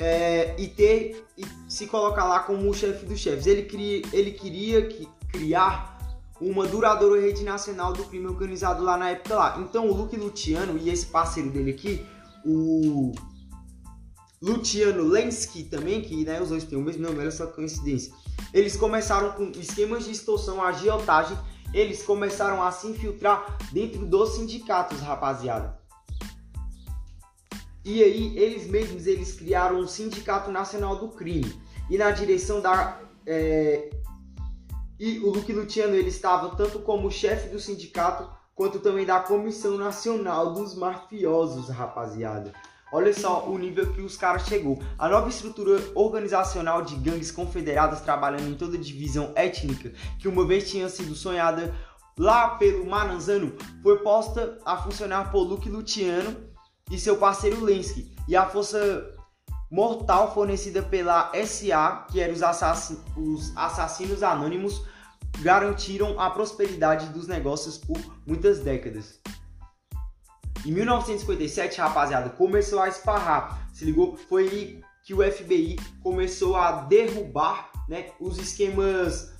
[SPEAKER 1] É... E ter... E se colocar lá como o chefe dos chefes. Ele queria, ele queria que, criar uma duradoura rede nacional do crime organizado lá na época lá. Então o Luke Luciano e esse parceiro dele aqui, o Luciano Lensky também, que né, os dois têm o mesmo nome, olha só coincidência. Eles começaram com esquemas de extorsão, agiotagem, eles começaram a se infiltrar dentro dos sindicatos, rapaziada. E aí, eles mesmos, eles criaram um Sindicato Nacional do Crime. E na direção da... É... E o Luke Luciano, ele estava tanto como chefe do sindicato, quanto também da Comissão Nacional dos Mafiosos, rapaziada. Olha só o nível que os caras chegou. A nova estrutura organizacional de gangues confederadas trabalhando em toda divisão étnica, que uma vez tinha sido sonhada lá pelo Maranzano, foi posta a funcionar por Luke Luciano e seu parceiro Lensky. E a força mortal fornecida pela SA, que eram os, os assassinos anônimos, garantiram a prosperidade dos negócios por muitas décadas. Em 1957, rapaziada, começou a esparrar. Se ligou? Foi aí que o FBI começou a derrubar né, os esquemas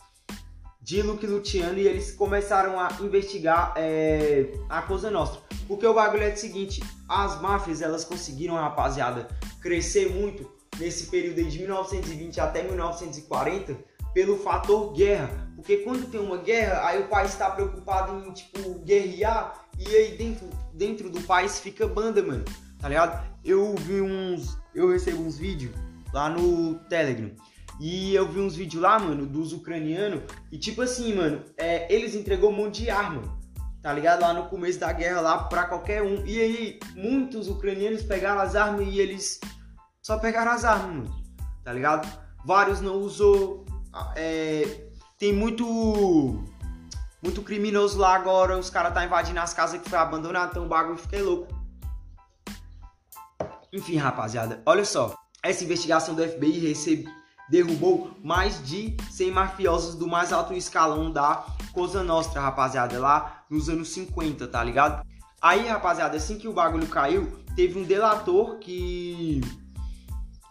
[SPEAKER 1] de Luke Luciano e eles começaram a investigar é, a Cosa Nostra. Porque o bagulho é o seguinte, as máfias elas conseguiram, rapaziada, crescer muito nesse período de 1920 até 1940 pelo fator guerra. Porque quando tem uma guerra, aí o país está preocupado em, tipo, guerrear e aí dentro, dentro do país fica banda, mano. Tá ligado? Eu vi uns... Eu recebo uns vídeos lá no Telegram. E eu vi uns vídeos lá, mano, dos ucranianos. E tipo assim, mano, é, eles entregou um monte de arma. Tá ligado? Lá no começo da guerra, lá pra qualquer um. E aí, muitos ucranianos pegaram as armas e eles só pegaram as armas, mano. Tá ligado? Vários não usou é, tem muito muito criminoso lá agora, os caras tá invadindo as casas que foi abandonado, então o bagulho fiquei louco. Enfim, rapaziada, olha só. Essa investigação do FBI recebe, derrubou mais de 100 mafiosos do mais alto escalão da Cosa Nostra, rapaziada, lá nos anos 50, tá ligado? Aí, rapaziada, assim que o bagulho caiu, teve um delator que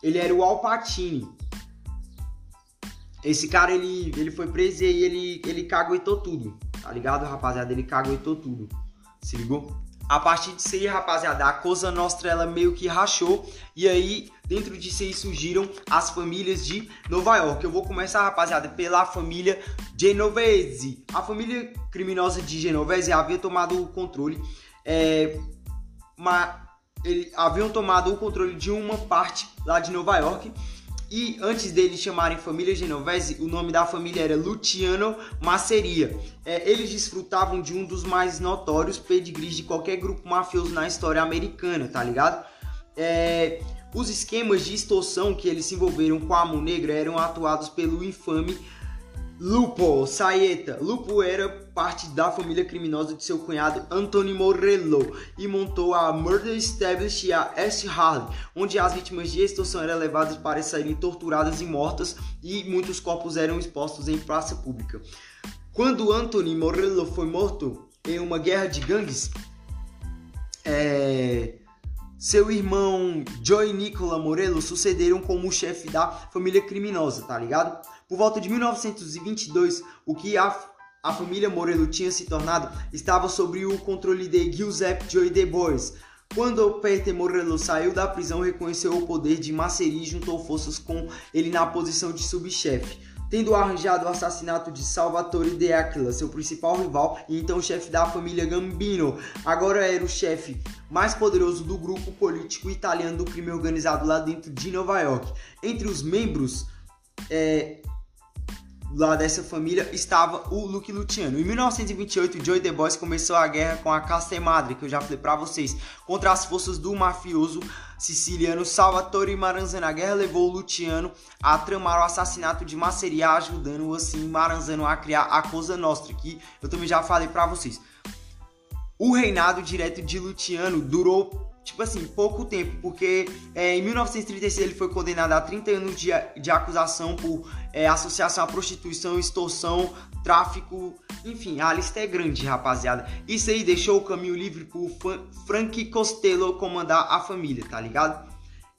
[SPEAKER 1] ele era o Alpatine. Esse cara, ele, ele foi preso e ele, ele caguetou tudo, tá ligado, rapaziada? Ele caguetou tudo, se ligou? A partir disso aí, rapaziada, a Cosa Nostra, ela meio que rachou. E aí, dentro disso aí, surgiram as famílias de Nova York. Eu vou começar, rapaziada, pela família Genovese. A família criminosa de Genovese havia tomado o controle... É, uma, ele, haviam tomado o controle de uma parte lá de Nova York e antes deles chamarem família Genovese, o nome da família era Luciano Masseria. É, eles desfrutavam de um dos mais notórios pedigrees de qualquer grupo mafioso na história americana, tá ligado? É, os esquemas de extorsão que eles se envolveram com a mão negra eram atuados pelo infame Lupo Saeta. Lupo era parte da família criminosa de seu cunhado Anthony Morello e montou a Murder Establish e a S. Harley, onde as vítimas de extorsão eram levadas para serem torturadas e mortas e muitos corpos eram expostos em praça pública. Quando Anthony Morello foi morto em uma guerra de gangues, é... seu irmão Joey Nicola Morello sucederam como chefe da família criminosa, tá ligado? Por volta de 1922, o que a, a família Morello tinha se tornado estava sob o controle de Giuseppe Joy De Bois. Quando Peter Morello saiu da prisão, reconheceu o poder de Maceri e juntou forças com ele na posição de subchefe tendo arranjado o assassinato de Salvatore De Aquila, seu principal rival e então chefe da família Gambino. Agora era o chefe mais poderoso do grupo político italiano do crime organizado lá dentro de Nova York. Entre os membros é, lá dessa família estava o Luke Luciano. Em 1928, Joey The Boys começou a guerra com a Casta Madre, que eu já falei para vocês, contra as forças do mafioso siciliano Salvatore Maranzano. A guerra levou o Luciano a tramar o assassinato de Masseria, ajudando assim Maranzano a criar a Cosa Nostra, que eu também já falei para vocês. O reinado direto de Luciano durou tipo assim, pouco tempo, porque é, em 1936 ele foi condenado a 30 anos de, de acusação por é, associação à prostituição, extorsão, tráfico, enfim, a lista é grande, rapaziada. Isso aí deixou o caminho livre pro Frank Costello comandar a família, tá ligado?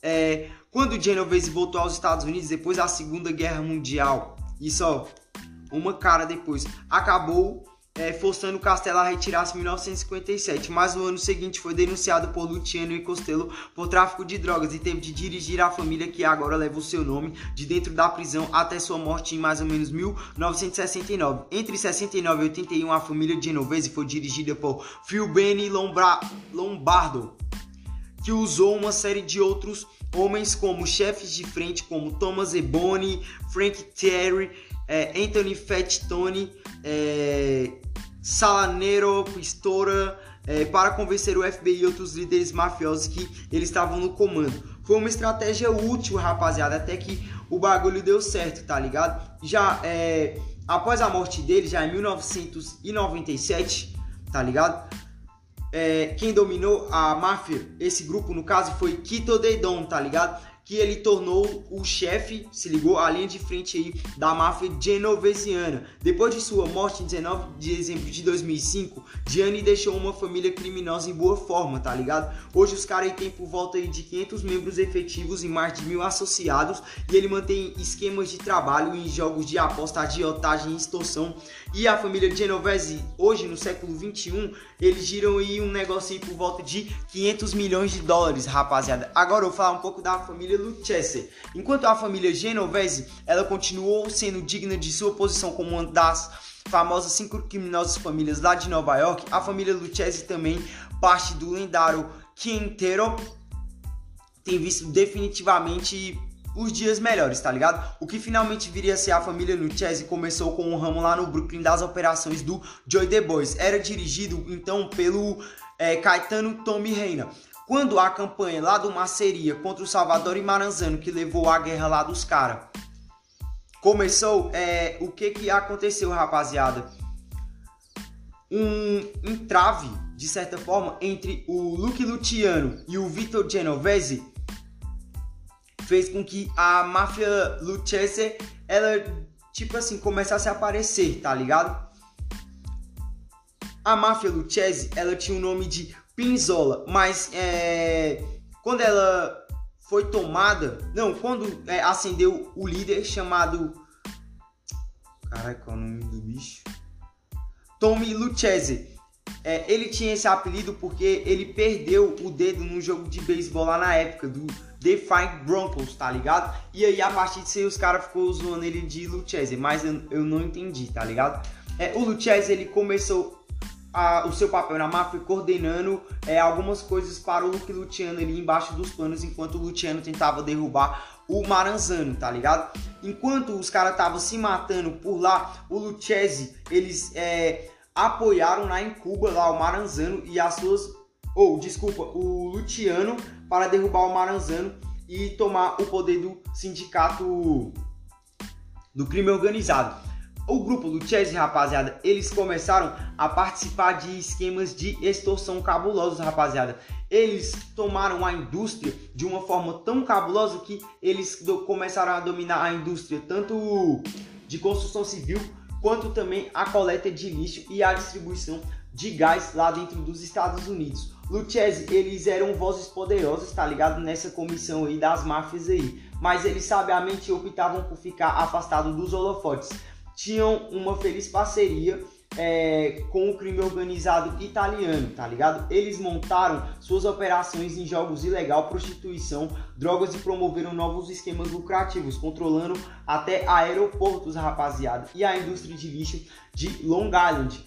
[SPEAKER 1] É, quando Genovese voltou aos Estados Unidos depois da Segunda Guerra Mundial, isso ó, uma cara depois, acabou é, forçando Castelo a retirar-se em 1957, mas no ano seguinte foi denunciado por Luciano e Costello por tráfico de drogas e teve de dirigir a família que agora leva o seu nome de dentro da prisão até sua morte em mais ou menos 1969. Entre 69 e 81, a família Genovese foi dirigida por Phil Lombra Lombardo, que usou uma série de outros homens como chefes de frente como Thomas Ebony, Frank Terry, é, Anthony Fat Tony, é, Salanero, Pistora, é, para convencer o FBI e outros líderes mafiosos que eles estavam no comando. Foi uma estratégia útil, rapaziada, até que o bagulho deu certo, tá ligado? Já é, após a morte dele, já em 1997, tá ligado? É, quem dominou a máfia, esse grupo no caso, foi Quito Dedon, tá ligado? Que ele tornou o chefe, se ligou, a linha de frente aí da máfia genovesiana. Depois de sua morte em 19 de dezembro de 2005, Gianni deixou uma família criminosa em boa forma, tá ligado? Hoje os caras tem por volta aí de 500 membros efetivos e mais de mil associados e ele mantém esquemas de trabalho em jogos de aposta, agiotagem e extorsão. E a família Genovese, hoje no século 21, eles giram aí um negócio aí por volta de 500 milhões de dólares, rapaziada. Agora eu vou falar um pouco da família Lucchese. Enquanto a família Genovese, ela continuou sendo digna de sua posição como uma das famosas cinco criminosas famílias lá de Nova York, a família Lucchese também, parte do lendário Quintero, tem visto definitivamente os dias melhores, tá ligado? O que finalmente viria a ser a família Lucchese começou com um ramo lá no Brooklyn das operações do Joy The Boys. Era dirigido então pelo é, Caetano Tommy Reina. Quando a campanha lá do Maceria contra o Salvador e Maranzano, que levou a guerra lá dos caras, começou, é, o que que aconteceu, rapaziada? Um entrave, de certa forma, entre o Luke Luciano e o Vitor Genovese fez com que a máfia Lucchese, ela, tipo assim, começasse a aparecer, tá ligado? A máfia Lucchese, ela tinha o nome de Pinzola, mas é, quando ela foi tomada, não, quando é, acendeu o líder chamado, caralho, qual é o nome do bicho? Tommy Lucchese. É, ele tinha esse apelido porque ele perdeu o dedo num jogo de beisebol lá na época do Defiant Broncos, tá ligado? E aí a partir disso aí os caras ficou zoando ele de Lucchese, mas eu, eu não entendi, tá ligado? É, o Lucchese ele começou a, o seu papel na máfia coordenando é, algumas coisas para o Luke Luciano ali embaixo dos panos, enquanto o Luciano tentava derrubar o Maranzano, tá ligado? Enquanto os caras estavam se matando por lá, o Lucchese, eles é, apoiaram lá em Cuba lá o Maranzano e as suas ou oh, desculpa, o Luciano para derrubar o Maranzano e tomar o poder do sindicato do crime organizado. O grupo do Chelsea, rapaziada, eles começaram a participar de esquemas de extorsão cabulosos, rapaziada. Eles tomaram a indústria de uma forma tão cabulosa que eles começaram a dominar a indústria tanto de construção civil quanto também a coleta de lixo e a distribuição de gás lá dentro dos Estados Unidos. Lucchese, eles eram vozes poderosas, tá ligado? Nessa comissão aí das máfias aí. Mas eles sabiamente optavam por ficar afastados dos holofotes tinham uma feliz parceria é, com o crime organizado italiano, tá ligado? Eles montaram suas operações em jogos ilegal, prostituição, drogas e promoveram novos esquemas lucrativos, controlando até aeroportos, rapaziada, e a indústria de lixo de Long Island.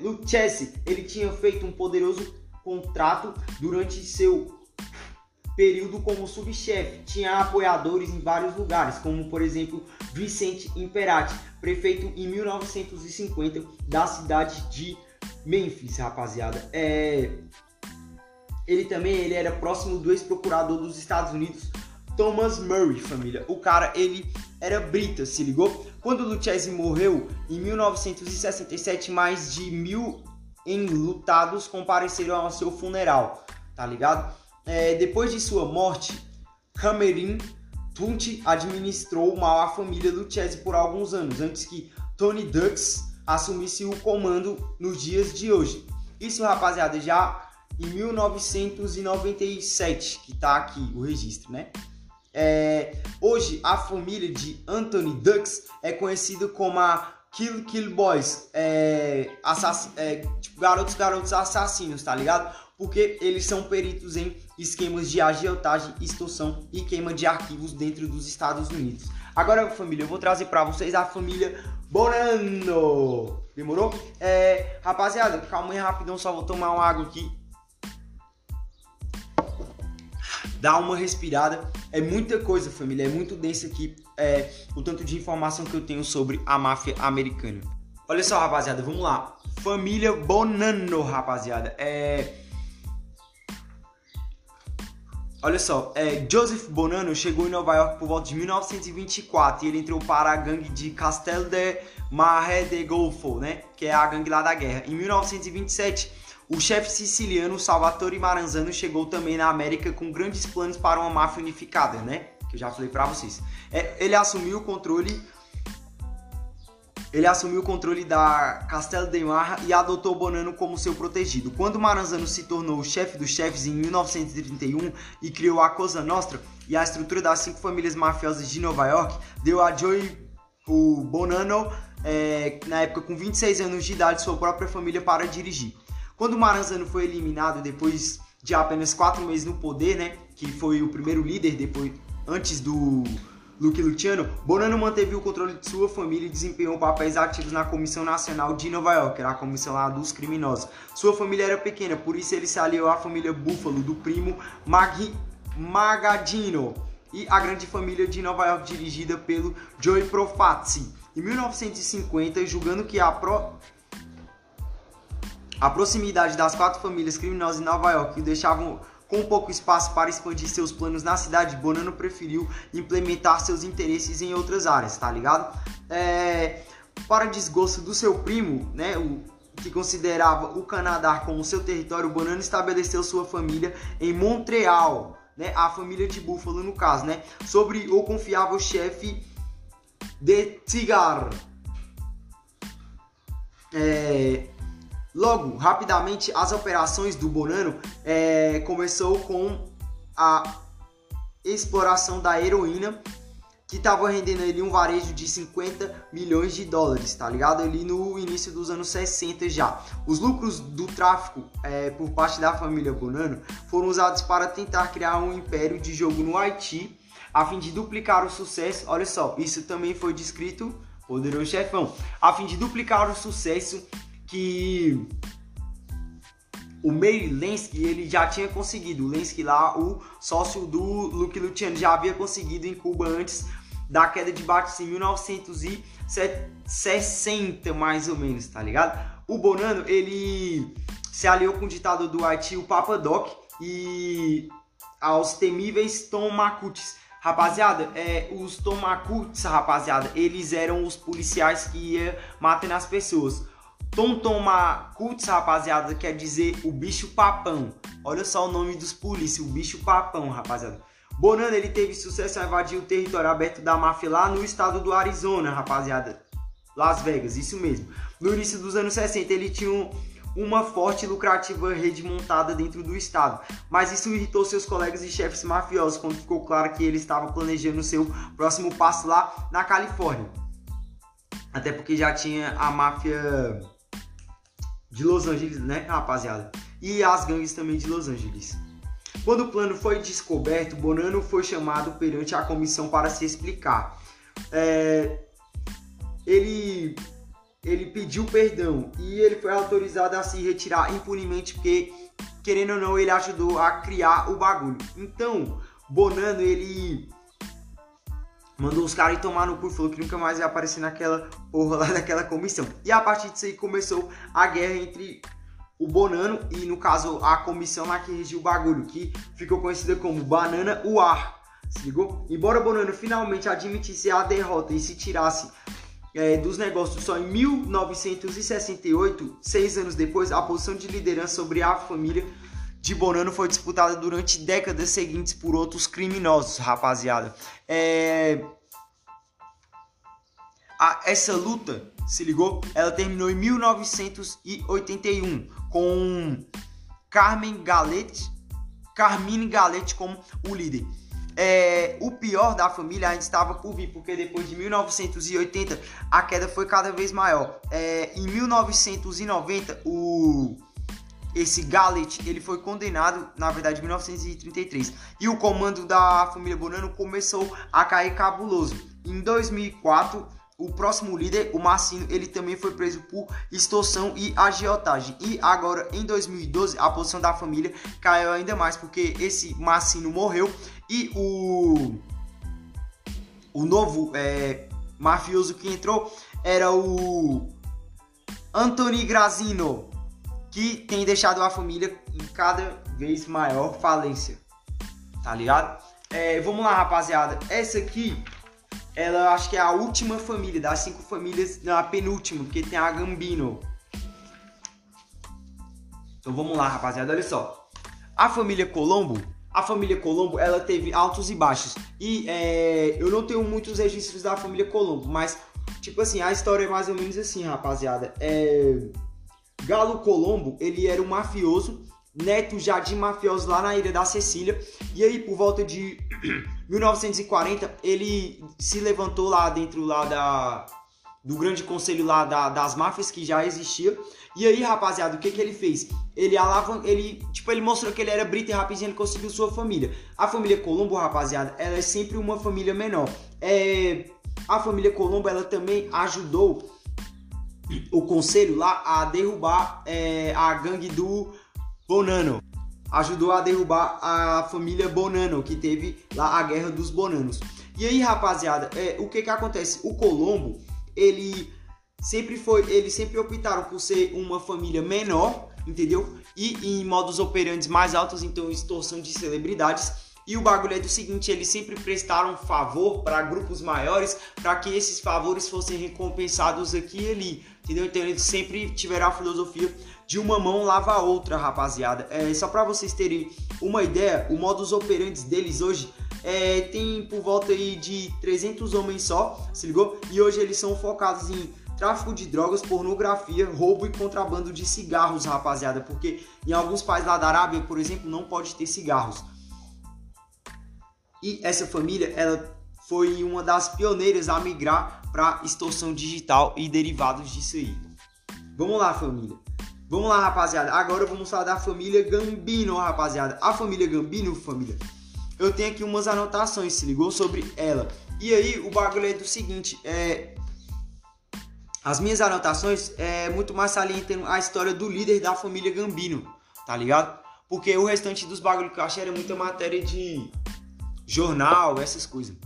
[SPEAKER 1] Lucchese, ele tinha feito um poderoso contrato durante seu período como subchefe. Tinha apoiadores em vários lugares, como por exemplo Vicente Imperati, prefeito em 1950 da cidade de Memphis, rapaziada. É... Ele também ele era próximo do ex-procurador dos Estados Unidos, Thomas Murray, família. O cara, ele era brita, se ligou? Quando Lucchese morreu, em 1967, mais de mil enlutados compareceram ao seu funeral, tá ligado? É, depois de sua morte, Cameron Tunt administrou mal a família do Chelsea por alguns anos, antes que Tony Dux assumisse o comando nos dias de hoje. Isso, rapaziada, já em 1997, que tá aqui o registro, né? É, hoje, a família de Anthony Dux é conhecida como a Kill Kill Boys, é, é, tipo, garotos, garotos assassinos, tá ligado? Porque eles são peritos em esquemas de agiotagem, extorsão e queima de arquivos dentro dos Estados Unidos. Agora, família, eu vou trazer para vocês a família Bonanno. Demorou? É, rapaziada, calma aí rapidão, só vou tomar uma água aqui. Dá uma respirada. É muita coisa, família, é muito denso aqui é, o tanto de informação que eu tenho sobre a máfia americana. Olha só, rapaziada, vamos lá. família Bonanno, rapaziada. É. Olha só, é, Joseph Bonanno chegou em Nova York por volta de 1924 e ele entrou para a gangue de Castel de Marre de Golfo, né? Que é a gangue lá da guerra. Em 1927, o chefe siciliano Salvatore Maranzano chegou também na América com grandes planos para uma máfia unificada, né? Que eu já falei para vocês. É, ele assumiu o controle ele assumiu o controle da Castelo de Marra e adotou Bonano como seu protegido. Quando Maranzano se tornou o chefe dos chefes em 1931 e criou a Cosa Nostra e a estrutura das cinco famílias mafiosas de Nova York, deu a Joey o Bonano, é, na época com 26 anos de idade, sua própria família para dirigir. Quando Maranzano foi eliminado depois de apenas quatro meses no poder, né, que foi o primeiro líder depois antes do Luke Luciano, Bonano manteve o controle de sua família e desempenhou papéis ativos na Comissão Nacional de Nova York, era a comissão lá dos criminosos. Sua família era pequena, por isso ele se aliou à família Buffalo do primo Mag Magadino e a grande família de Nova York dirigida pelo Joey Profazzi. Em 1950, julgando que a pro... A proximidade das quatro famílias criminosas em Nova York deixavam com pouco espaço para expandir seus planos na cidade, Bonano preferiu implementar seus interesses em outras áreas, tá ligado? É, para desgosto do seu primo, né, o, que considerava o Canadá como seu território, Bonano estabeleceu sua família em Montreal, né, a família de Buffalo no caso, né, sobre o confiável chefe de Cigar. É, Logo, rapidamente, as operações do Bonano é, começou com a exploração da heroína, que estava rendendo ele um varejo de 50 milhões de dólares, tá ligado? Ali no início dos anos 60 já. Os lucros do tráfico é, por parte da família Bonano foram usados para tentar criar um império de jogo no Haiti, a fim de duplicar o sucesso. Olha só, isso também foi descrito, poderoso chefão, a fim de duplicar o sucesso que o Meir Lensky ele já tinha conseguido. O Lensky lá, o sócio do Luke Luciano, já havia conseguido em Cuba antes da queda de Batista em 1960, mais ou menos, tá ligado? O Bonano, ele se aliou com o ditador do Haiti, o Papa Doc, e aos temíveis Tom Macutis. Rapaziada, é, os Tomacuts, rapaziada, eles eram os policiais que iam matando as pessoas. Tontoma Cults, rapaziada, quer dizer o bicho papão. Olha só o nome dos polícias, o bicho papão, rapaziada. Bonano, ele teve sucesso a invadir o território aberto da máfia lá no estado do Arizona, rapaziada. Las Vegas, isso mesmo. No início dos anos 60, ele tinha um, uma forte e lucrativa rede montada dentro do estado. Mas isso irritou seus colegas e chefes mafiosos quando ficou claro que ele estava planejando seu próximo passo lá na Califórnia. Até porque já tinha a máfia de Los Angeles, né, rapaziada? E as gangues também de Los Angeles. Quando o plano foi descoberto, Bonano foi chamado perante a comissão para se explicar. É, ele, ele pediu perdão e ele foi autorizado a se retirar impunemente porque, querendo ou não, ele ajudou a criar o bagulho. Então, Bonano, ele mandou os caras tomar no cu, falou que nunca mais ia aparecer naquela porra lá daquela comissão. E a partir disso aí começou a guerra entre o Bonano e, no caso, a comissão lá que regiu o bagulho, que ficou conhecida como Banana UAR. Se ligou? Embora Bonano finalmente admitisse a derrota e se tirasse é, dos negócios só em 1968, seis anos depois, a posição de liderança sobre a família de Bonano foi disputada durante décadas seguintes por outros criminosos, rapaziada. É... A, essa luta, se ligou? Ela terminou em 1981 com Carmen Galete, Carmine Galete como o líder. É, o pior da família ainda estava por vir, porque depois de 1980 a queda foi cada vez maior. É, em 1990 o esse Gallet, ele foi condenado, na verdade, em 1933. E o comando da família Bonano começou a cair cabuloso. Em 2004, o próximo líder, o Massino, ele também foi preso por extorsão e agiotagem. E agora, em 2012, a posição da família caiu ainda mais, porque esse Massino morreu e o, o novo é, mafioso que entrou era o Anthony Grazino, que tem deixado a família em cada vez maior falência. Tá ligado? É, vamos lá, rapaziada. Essa aqui, ela acho que é a última família das cinco famílias, não, a penúltima, porque tem a Gambino. Então vamos lá, rapaziada. Olha só. A família Colombo, a família Colombo, ela teve altos e baixos. E é, eu não tenho muitos registros da família Colombo, mas tipo assim, a história é mais ou menos assim, rapaziada. É, Galo Colombo, ele era um mafioso neto já de mafiosos lá na ilha da Sicília. E aí, por volta de 1940, ele se levantou lá dentro lá da, do grande conselho lá da, das máfias que já existia. E aí, rapaziada, o que que ele fez? Ele alavan... ele, tipo, ele mostrou que ele era brito e rapidinho ele conseguiu sua família. A família Colombo, rapaziada, ela é sempre uma família menor. É... A família Colombo, ela também ajudou o conselho lá a derrubar é, a gangue do Bonano. Ajudou a derrubar a família Bonano, que teve lá a guerra dos Bonanos. E aí, rapaziada, é, o que que acontece? O Colombo, ele sempre foi, eles sempre optaram por ser uma família menor, entendeu? E em modos operantes mais altos, então extorsão de celebridades. E o bagulho é do seguinte, eles sempre prestaram favor para grupos maiores, para que esses favores fossem recompensados aqui e ali, entendeu? Então eles sempre tiveram a filosofia de uma mão lava a outra, rapaziada. É, só para vocês terem uma ideia, o modus operandi deles hoje é, tem por volta aí de 300 homens só, se ligou? E hoje eles são focados em tráfico de drogas, pornografia, roubo e contrabando de cigarros, rapaziada. Porque em alguns países lá da Arábia, por exemplo, não pode ter cigarros. E essa família, ela foi uma das pioneiras a migrar para extorsão digital e derivados disso aí. Vamos lá, família. Vamos lá, rapaziada. Agora vamos falar da família Gambino, rapaziada. A família Gambino, família, eu tenho aqui umas anotações, se ligou sobre ela. E aí, o bagulho é do seguinte, é... As minhas anotações é muito mais salientando a história do líder da família Gambino, tá ligado? Porque o restante dos bagulhos que eu achei era muita matéria de jornal, essas coisas.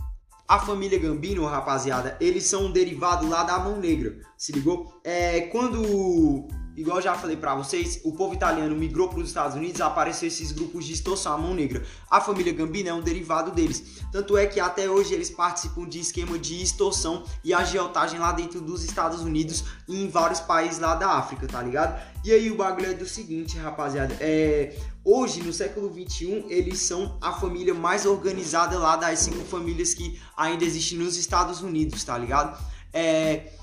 [SPEAKER 1] A família Gambino, rapaziada, eles são um derivado lá da Mão Negra, se ligou? É, quando igual já falei para vocês, o povo italiano migrou para os Estados Unidos, apareceu esses grupos de extorsão à mão negra. A família Gambino é um derivado deles. Tanto é que até hoje eles participam de esquema de extorsão e agiotagem lá dentro dos Estados Unidos e em vários países lá da África, tá ligado? E aí o bagulho é do seguinte, rapaziada, é... Hoje, no século 21, eles são a família mais organizada lá das cinco famílias que ainda existem nos Estados Unidos, tá ligado? É,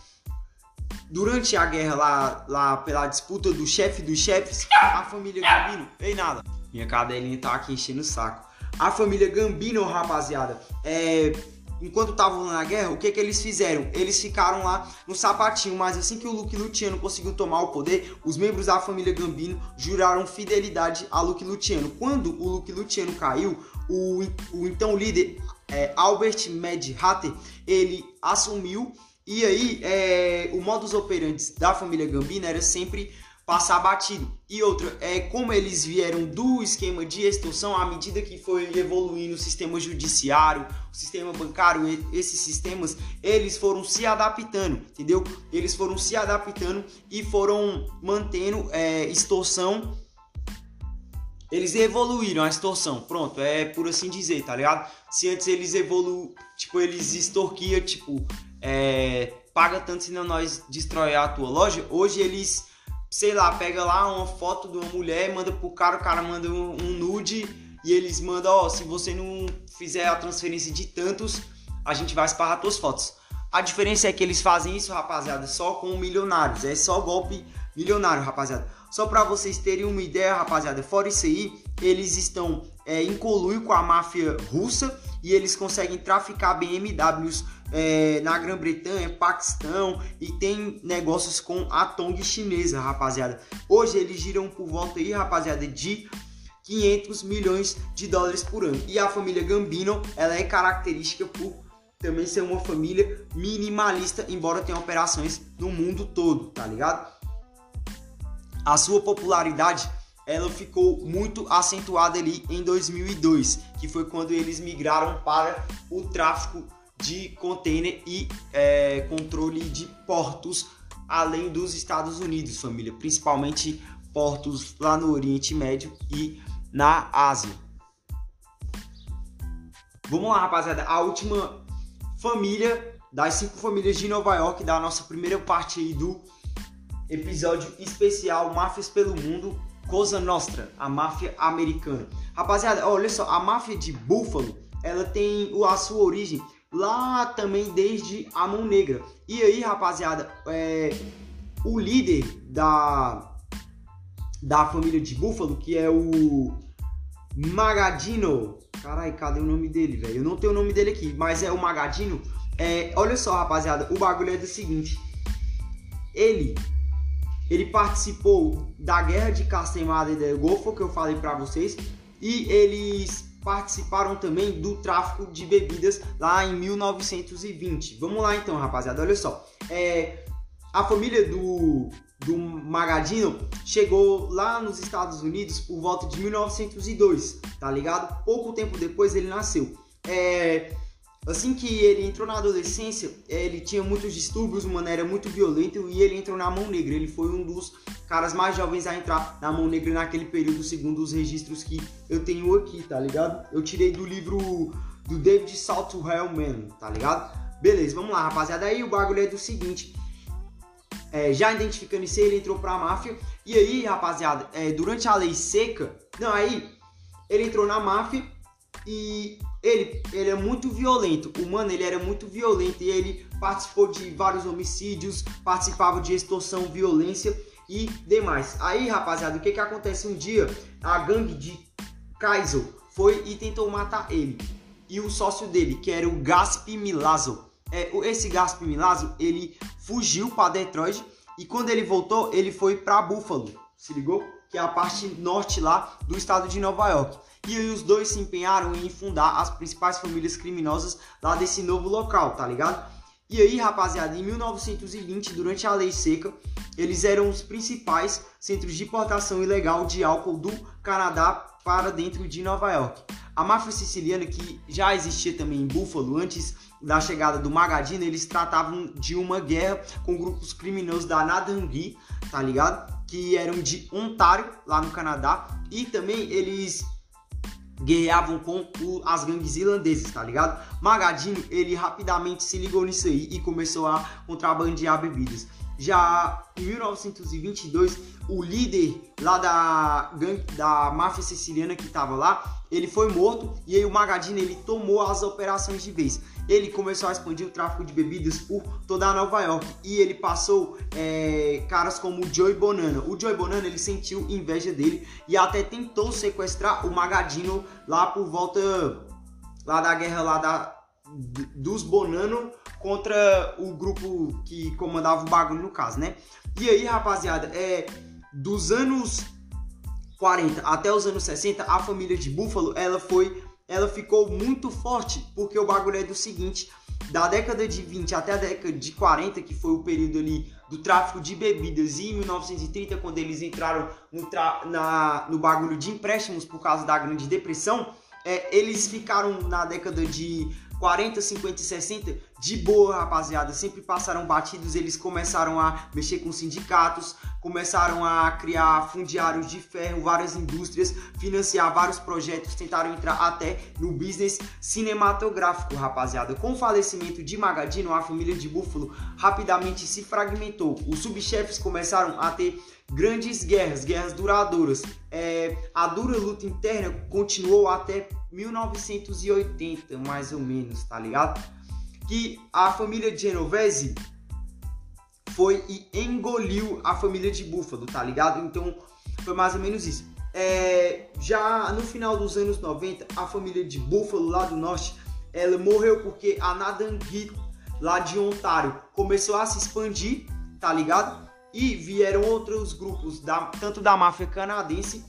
[SPEAKER 1] durante a guerra lá, lá pela disputa do chefe dos chefes, a família Gambino. Ei, nada. Minha cadelinha tá aqui enchendo o saco. A família Gambino, rapaziada, é. Enquanto estavam na guerra, o que que eles fizeram? Eles ficaram lá no sapatinho, mas assim que o Luke Luciano conseguiu tomar o poder, os membros da família Gambino juraram fidelidade a Luke Luciano. Quando o Luke Luciano caiu, o, o então líder é, Albert Mad Hatter, ele assumiu e aí, é, o modus operandi da família Gambino era sempre passar batido. E outra, é como eles vieram do esquema de extorsão à medida que foi evoluindo o sistema judiciário, o sistema bancário, esses sistemas, eles foram se adaptando, entendeu? Eles foram se adaptando e foram mantendo é, extorsão. Eles evoluíram a extorsão, pronto, é por assim dizer, tá ligado? Se antes eles evolu, tipo, eles extorquiam, tipo, é, paga tanto senão nós destrói a tua loja. Hoje eles, sei lá, pega lá uma foto de uma mulher, manda pro cara, o cara manda um, um nude e eles mandam, ó, se você não fizer a transferência de tantos, a gente vai esparrar tuas fotos. A diferença é que eles fazem isso, rapaziada, só com milionários. É só golpe milionário, rapaziada. Só para vocês terem uma ideia, rapaziada, fora isso aí, eles estão é, em colui com a máfia russa e eles conseguem traficar BMWs é, na Grã-Bretanha, Paquistão e tem negócios com a Tong chinesa, rapaziada. Hoje eles giram por volta aí, rapaziada, de 500 milhões de dólares por ano. E a família Gambino, ela é característica por também ser uma família minimalista, embora tenha operações no mundo todo, tá ligado? A sua popularidade ela ficou muito acentuada ali em 2002, que foi quando eles migraram para o tráfico de container e é, controle de portos além dos Estados Unidos, família, principalmente portos lá no Oriente Médio e na Ásia. Vamos lá, rapaziada, a última família das cinco famílias de Nova York da nossa primeira parte aí do episódio especial Máfias pelo Mundo, Cosa Nostra, a máfia americana. Rapaziada, olha só, a máfia de Buffalo, ela tem a sua origem lá também desde a Mão Negra. E aí, rapaziada, é, o líder da, da família de Buffalo, que é o Magadino. Carai, cadê o nome dele, velho? Eu não tenho o nome dele aqui, mas é o Magadino. É, olha só, rapaziada, o bagulho é do seguinte. Ele ele participou da guerra de Castemada e del Golfo, que eu falei para vocês, e eles participaram também do tráfico de bebidas lá em 1920. Vamos lá então, rapaziada, olha só. É, a família do, do Magadino chegou lá nos Estados Unidos por volta de 1902, tá ligado? Pouco tempo depois ele nasceu. É, assim que ele entrou na adolescência, ele tinha muitos distúrbios, mano, era muito violento e ele entrou na mão negra. Ele foi um dos caras mais jovens a entrar na mão negra naquele período, segundo os registros que eu tenho aqui, tá ligado? Eu tirei do livro do David Salto Hellman, tá ligado? Beleza, vamos lá, rapaziada. Aí o bagulho é do seguinte. É, já identificando isso, ele entrou pra máfia. E aí, rapaziada, é, durante a lei seca, não, aí ele entrou na máfia e ele, ele é muito violento. O mano, ele era muito violento e ele participou de vários homicídios, participava de extorsão, violência e demais. Aí, rapaziada, o que que acontece um dia? A gangue de Kaiser foi e tentou matar ele. E o sócio dele, que era o Gasp Milazzo. É, esse Gasp Milazzo, ele fugiu para Detroit e quando ele voltou, ele foi para Buffalo. Se ligou? Que é a parte norte lá do estado de Nova York e aí os dois se empenharam em fundar as principais famílias criminosas lá desse novo local, tá ligado? E aí, rapaziada, em 1920, durante a Lei Seca, eles eram os principais centros de importação ilegal de álcool do Canadá para dentro de Nova York. A máfia siciliana, que já existia também em Buffalo antes da chegada do Magadino, eles tratavam de uma guerra com grupos criminosos da Nadangui, tá ligado? Que eram de Ontário, lá no Canadá, e também eles guerreavam com as gangues irlandesas, tá ligado? Magadinho, ele rapidamente se ligou nisso aí e começou a contrabandear bebidas. Já em 1922, o líder lá da gangue, da máfia siciliana que estava lá, ele foi morto e aí o Magadino ele tomou as operações de vez. Ele começou a expandir o tráfico de bebidas por toda a Nova York e ele passou é, caras como o Joey Bonana. O Joey Bonana ele sentiu inveja dele e até tentou sequestrar o Magadino lá por volta lá da guerra lá da dos Bonano contra o grupo que comandava o bagulho no caso, né? E aí, rapaziada, é dos anos 40 até os anos 60, a família de Buffalo, ela foi, ela ficou muito forte, porque o bagulho é do seguinte, da década de 20 até a década de 40, que foi o período ali do tráfico de bebidas, e em 1930, quando eles entraram no, na, no bagulho de empréstimos por causa da Grande Depressão, é, eles ficaram na década de 40, 50 e 60, de boa, rapaziada, sempre passaram batidos, eles começaram a mexer com sindicatos, começaram a criar fundiários de ferro, várias indústrias, financiar vários projetos, tentaram entrar até no business cinematográfico, rapaziada. Com o falecimento de Magadino, a família de Búfalo rapidamente se fragmentou. Os subchefes começaram a ter grandes guerras, guerras duradouras. É, a dura luta interna continuou até 1980, mais ou menos, tá ligado? Que a família Genovese foi e engoliu a família de Búfalo, tá ligado? Então foi mais ou menos isso. É, já no final dos anos 90, a família de Búfalo lá do norte, ela morreu porque a Nadangui lá de Ontário começou a se expandir, tá ligado? E vieram outros grupos, da, tanto da máfia canadense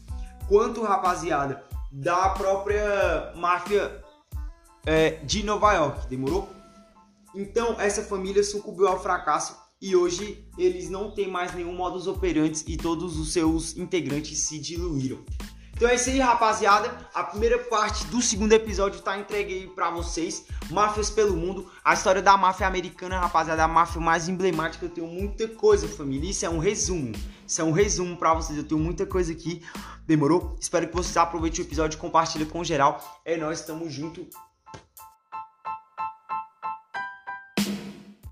[SPEAKER 1] quanto, rapaziada, da própria máfia é, de Nova York, demorou? Então essa família sucumbiu ao fracasso e hoje eles não têm mais nenhum modus operandi e todos os seus integrantes se diluíram. Então é isso aí, rapaziada. A primeira parte do segundo episódio tá entregue aí pra vocês. Máfias pelo mundo. A história da máfia americana, rapaziada. A máfia mais emblemática. Eu tenho muita coisa, família. Isso é um resumo. Isso é um resumo pra vocês. Eu tenho muita coisa aqui. Demorou? Espero que vocês aproveitem o episódio compartilhem com geral. É nós, estamos junto.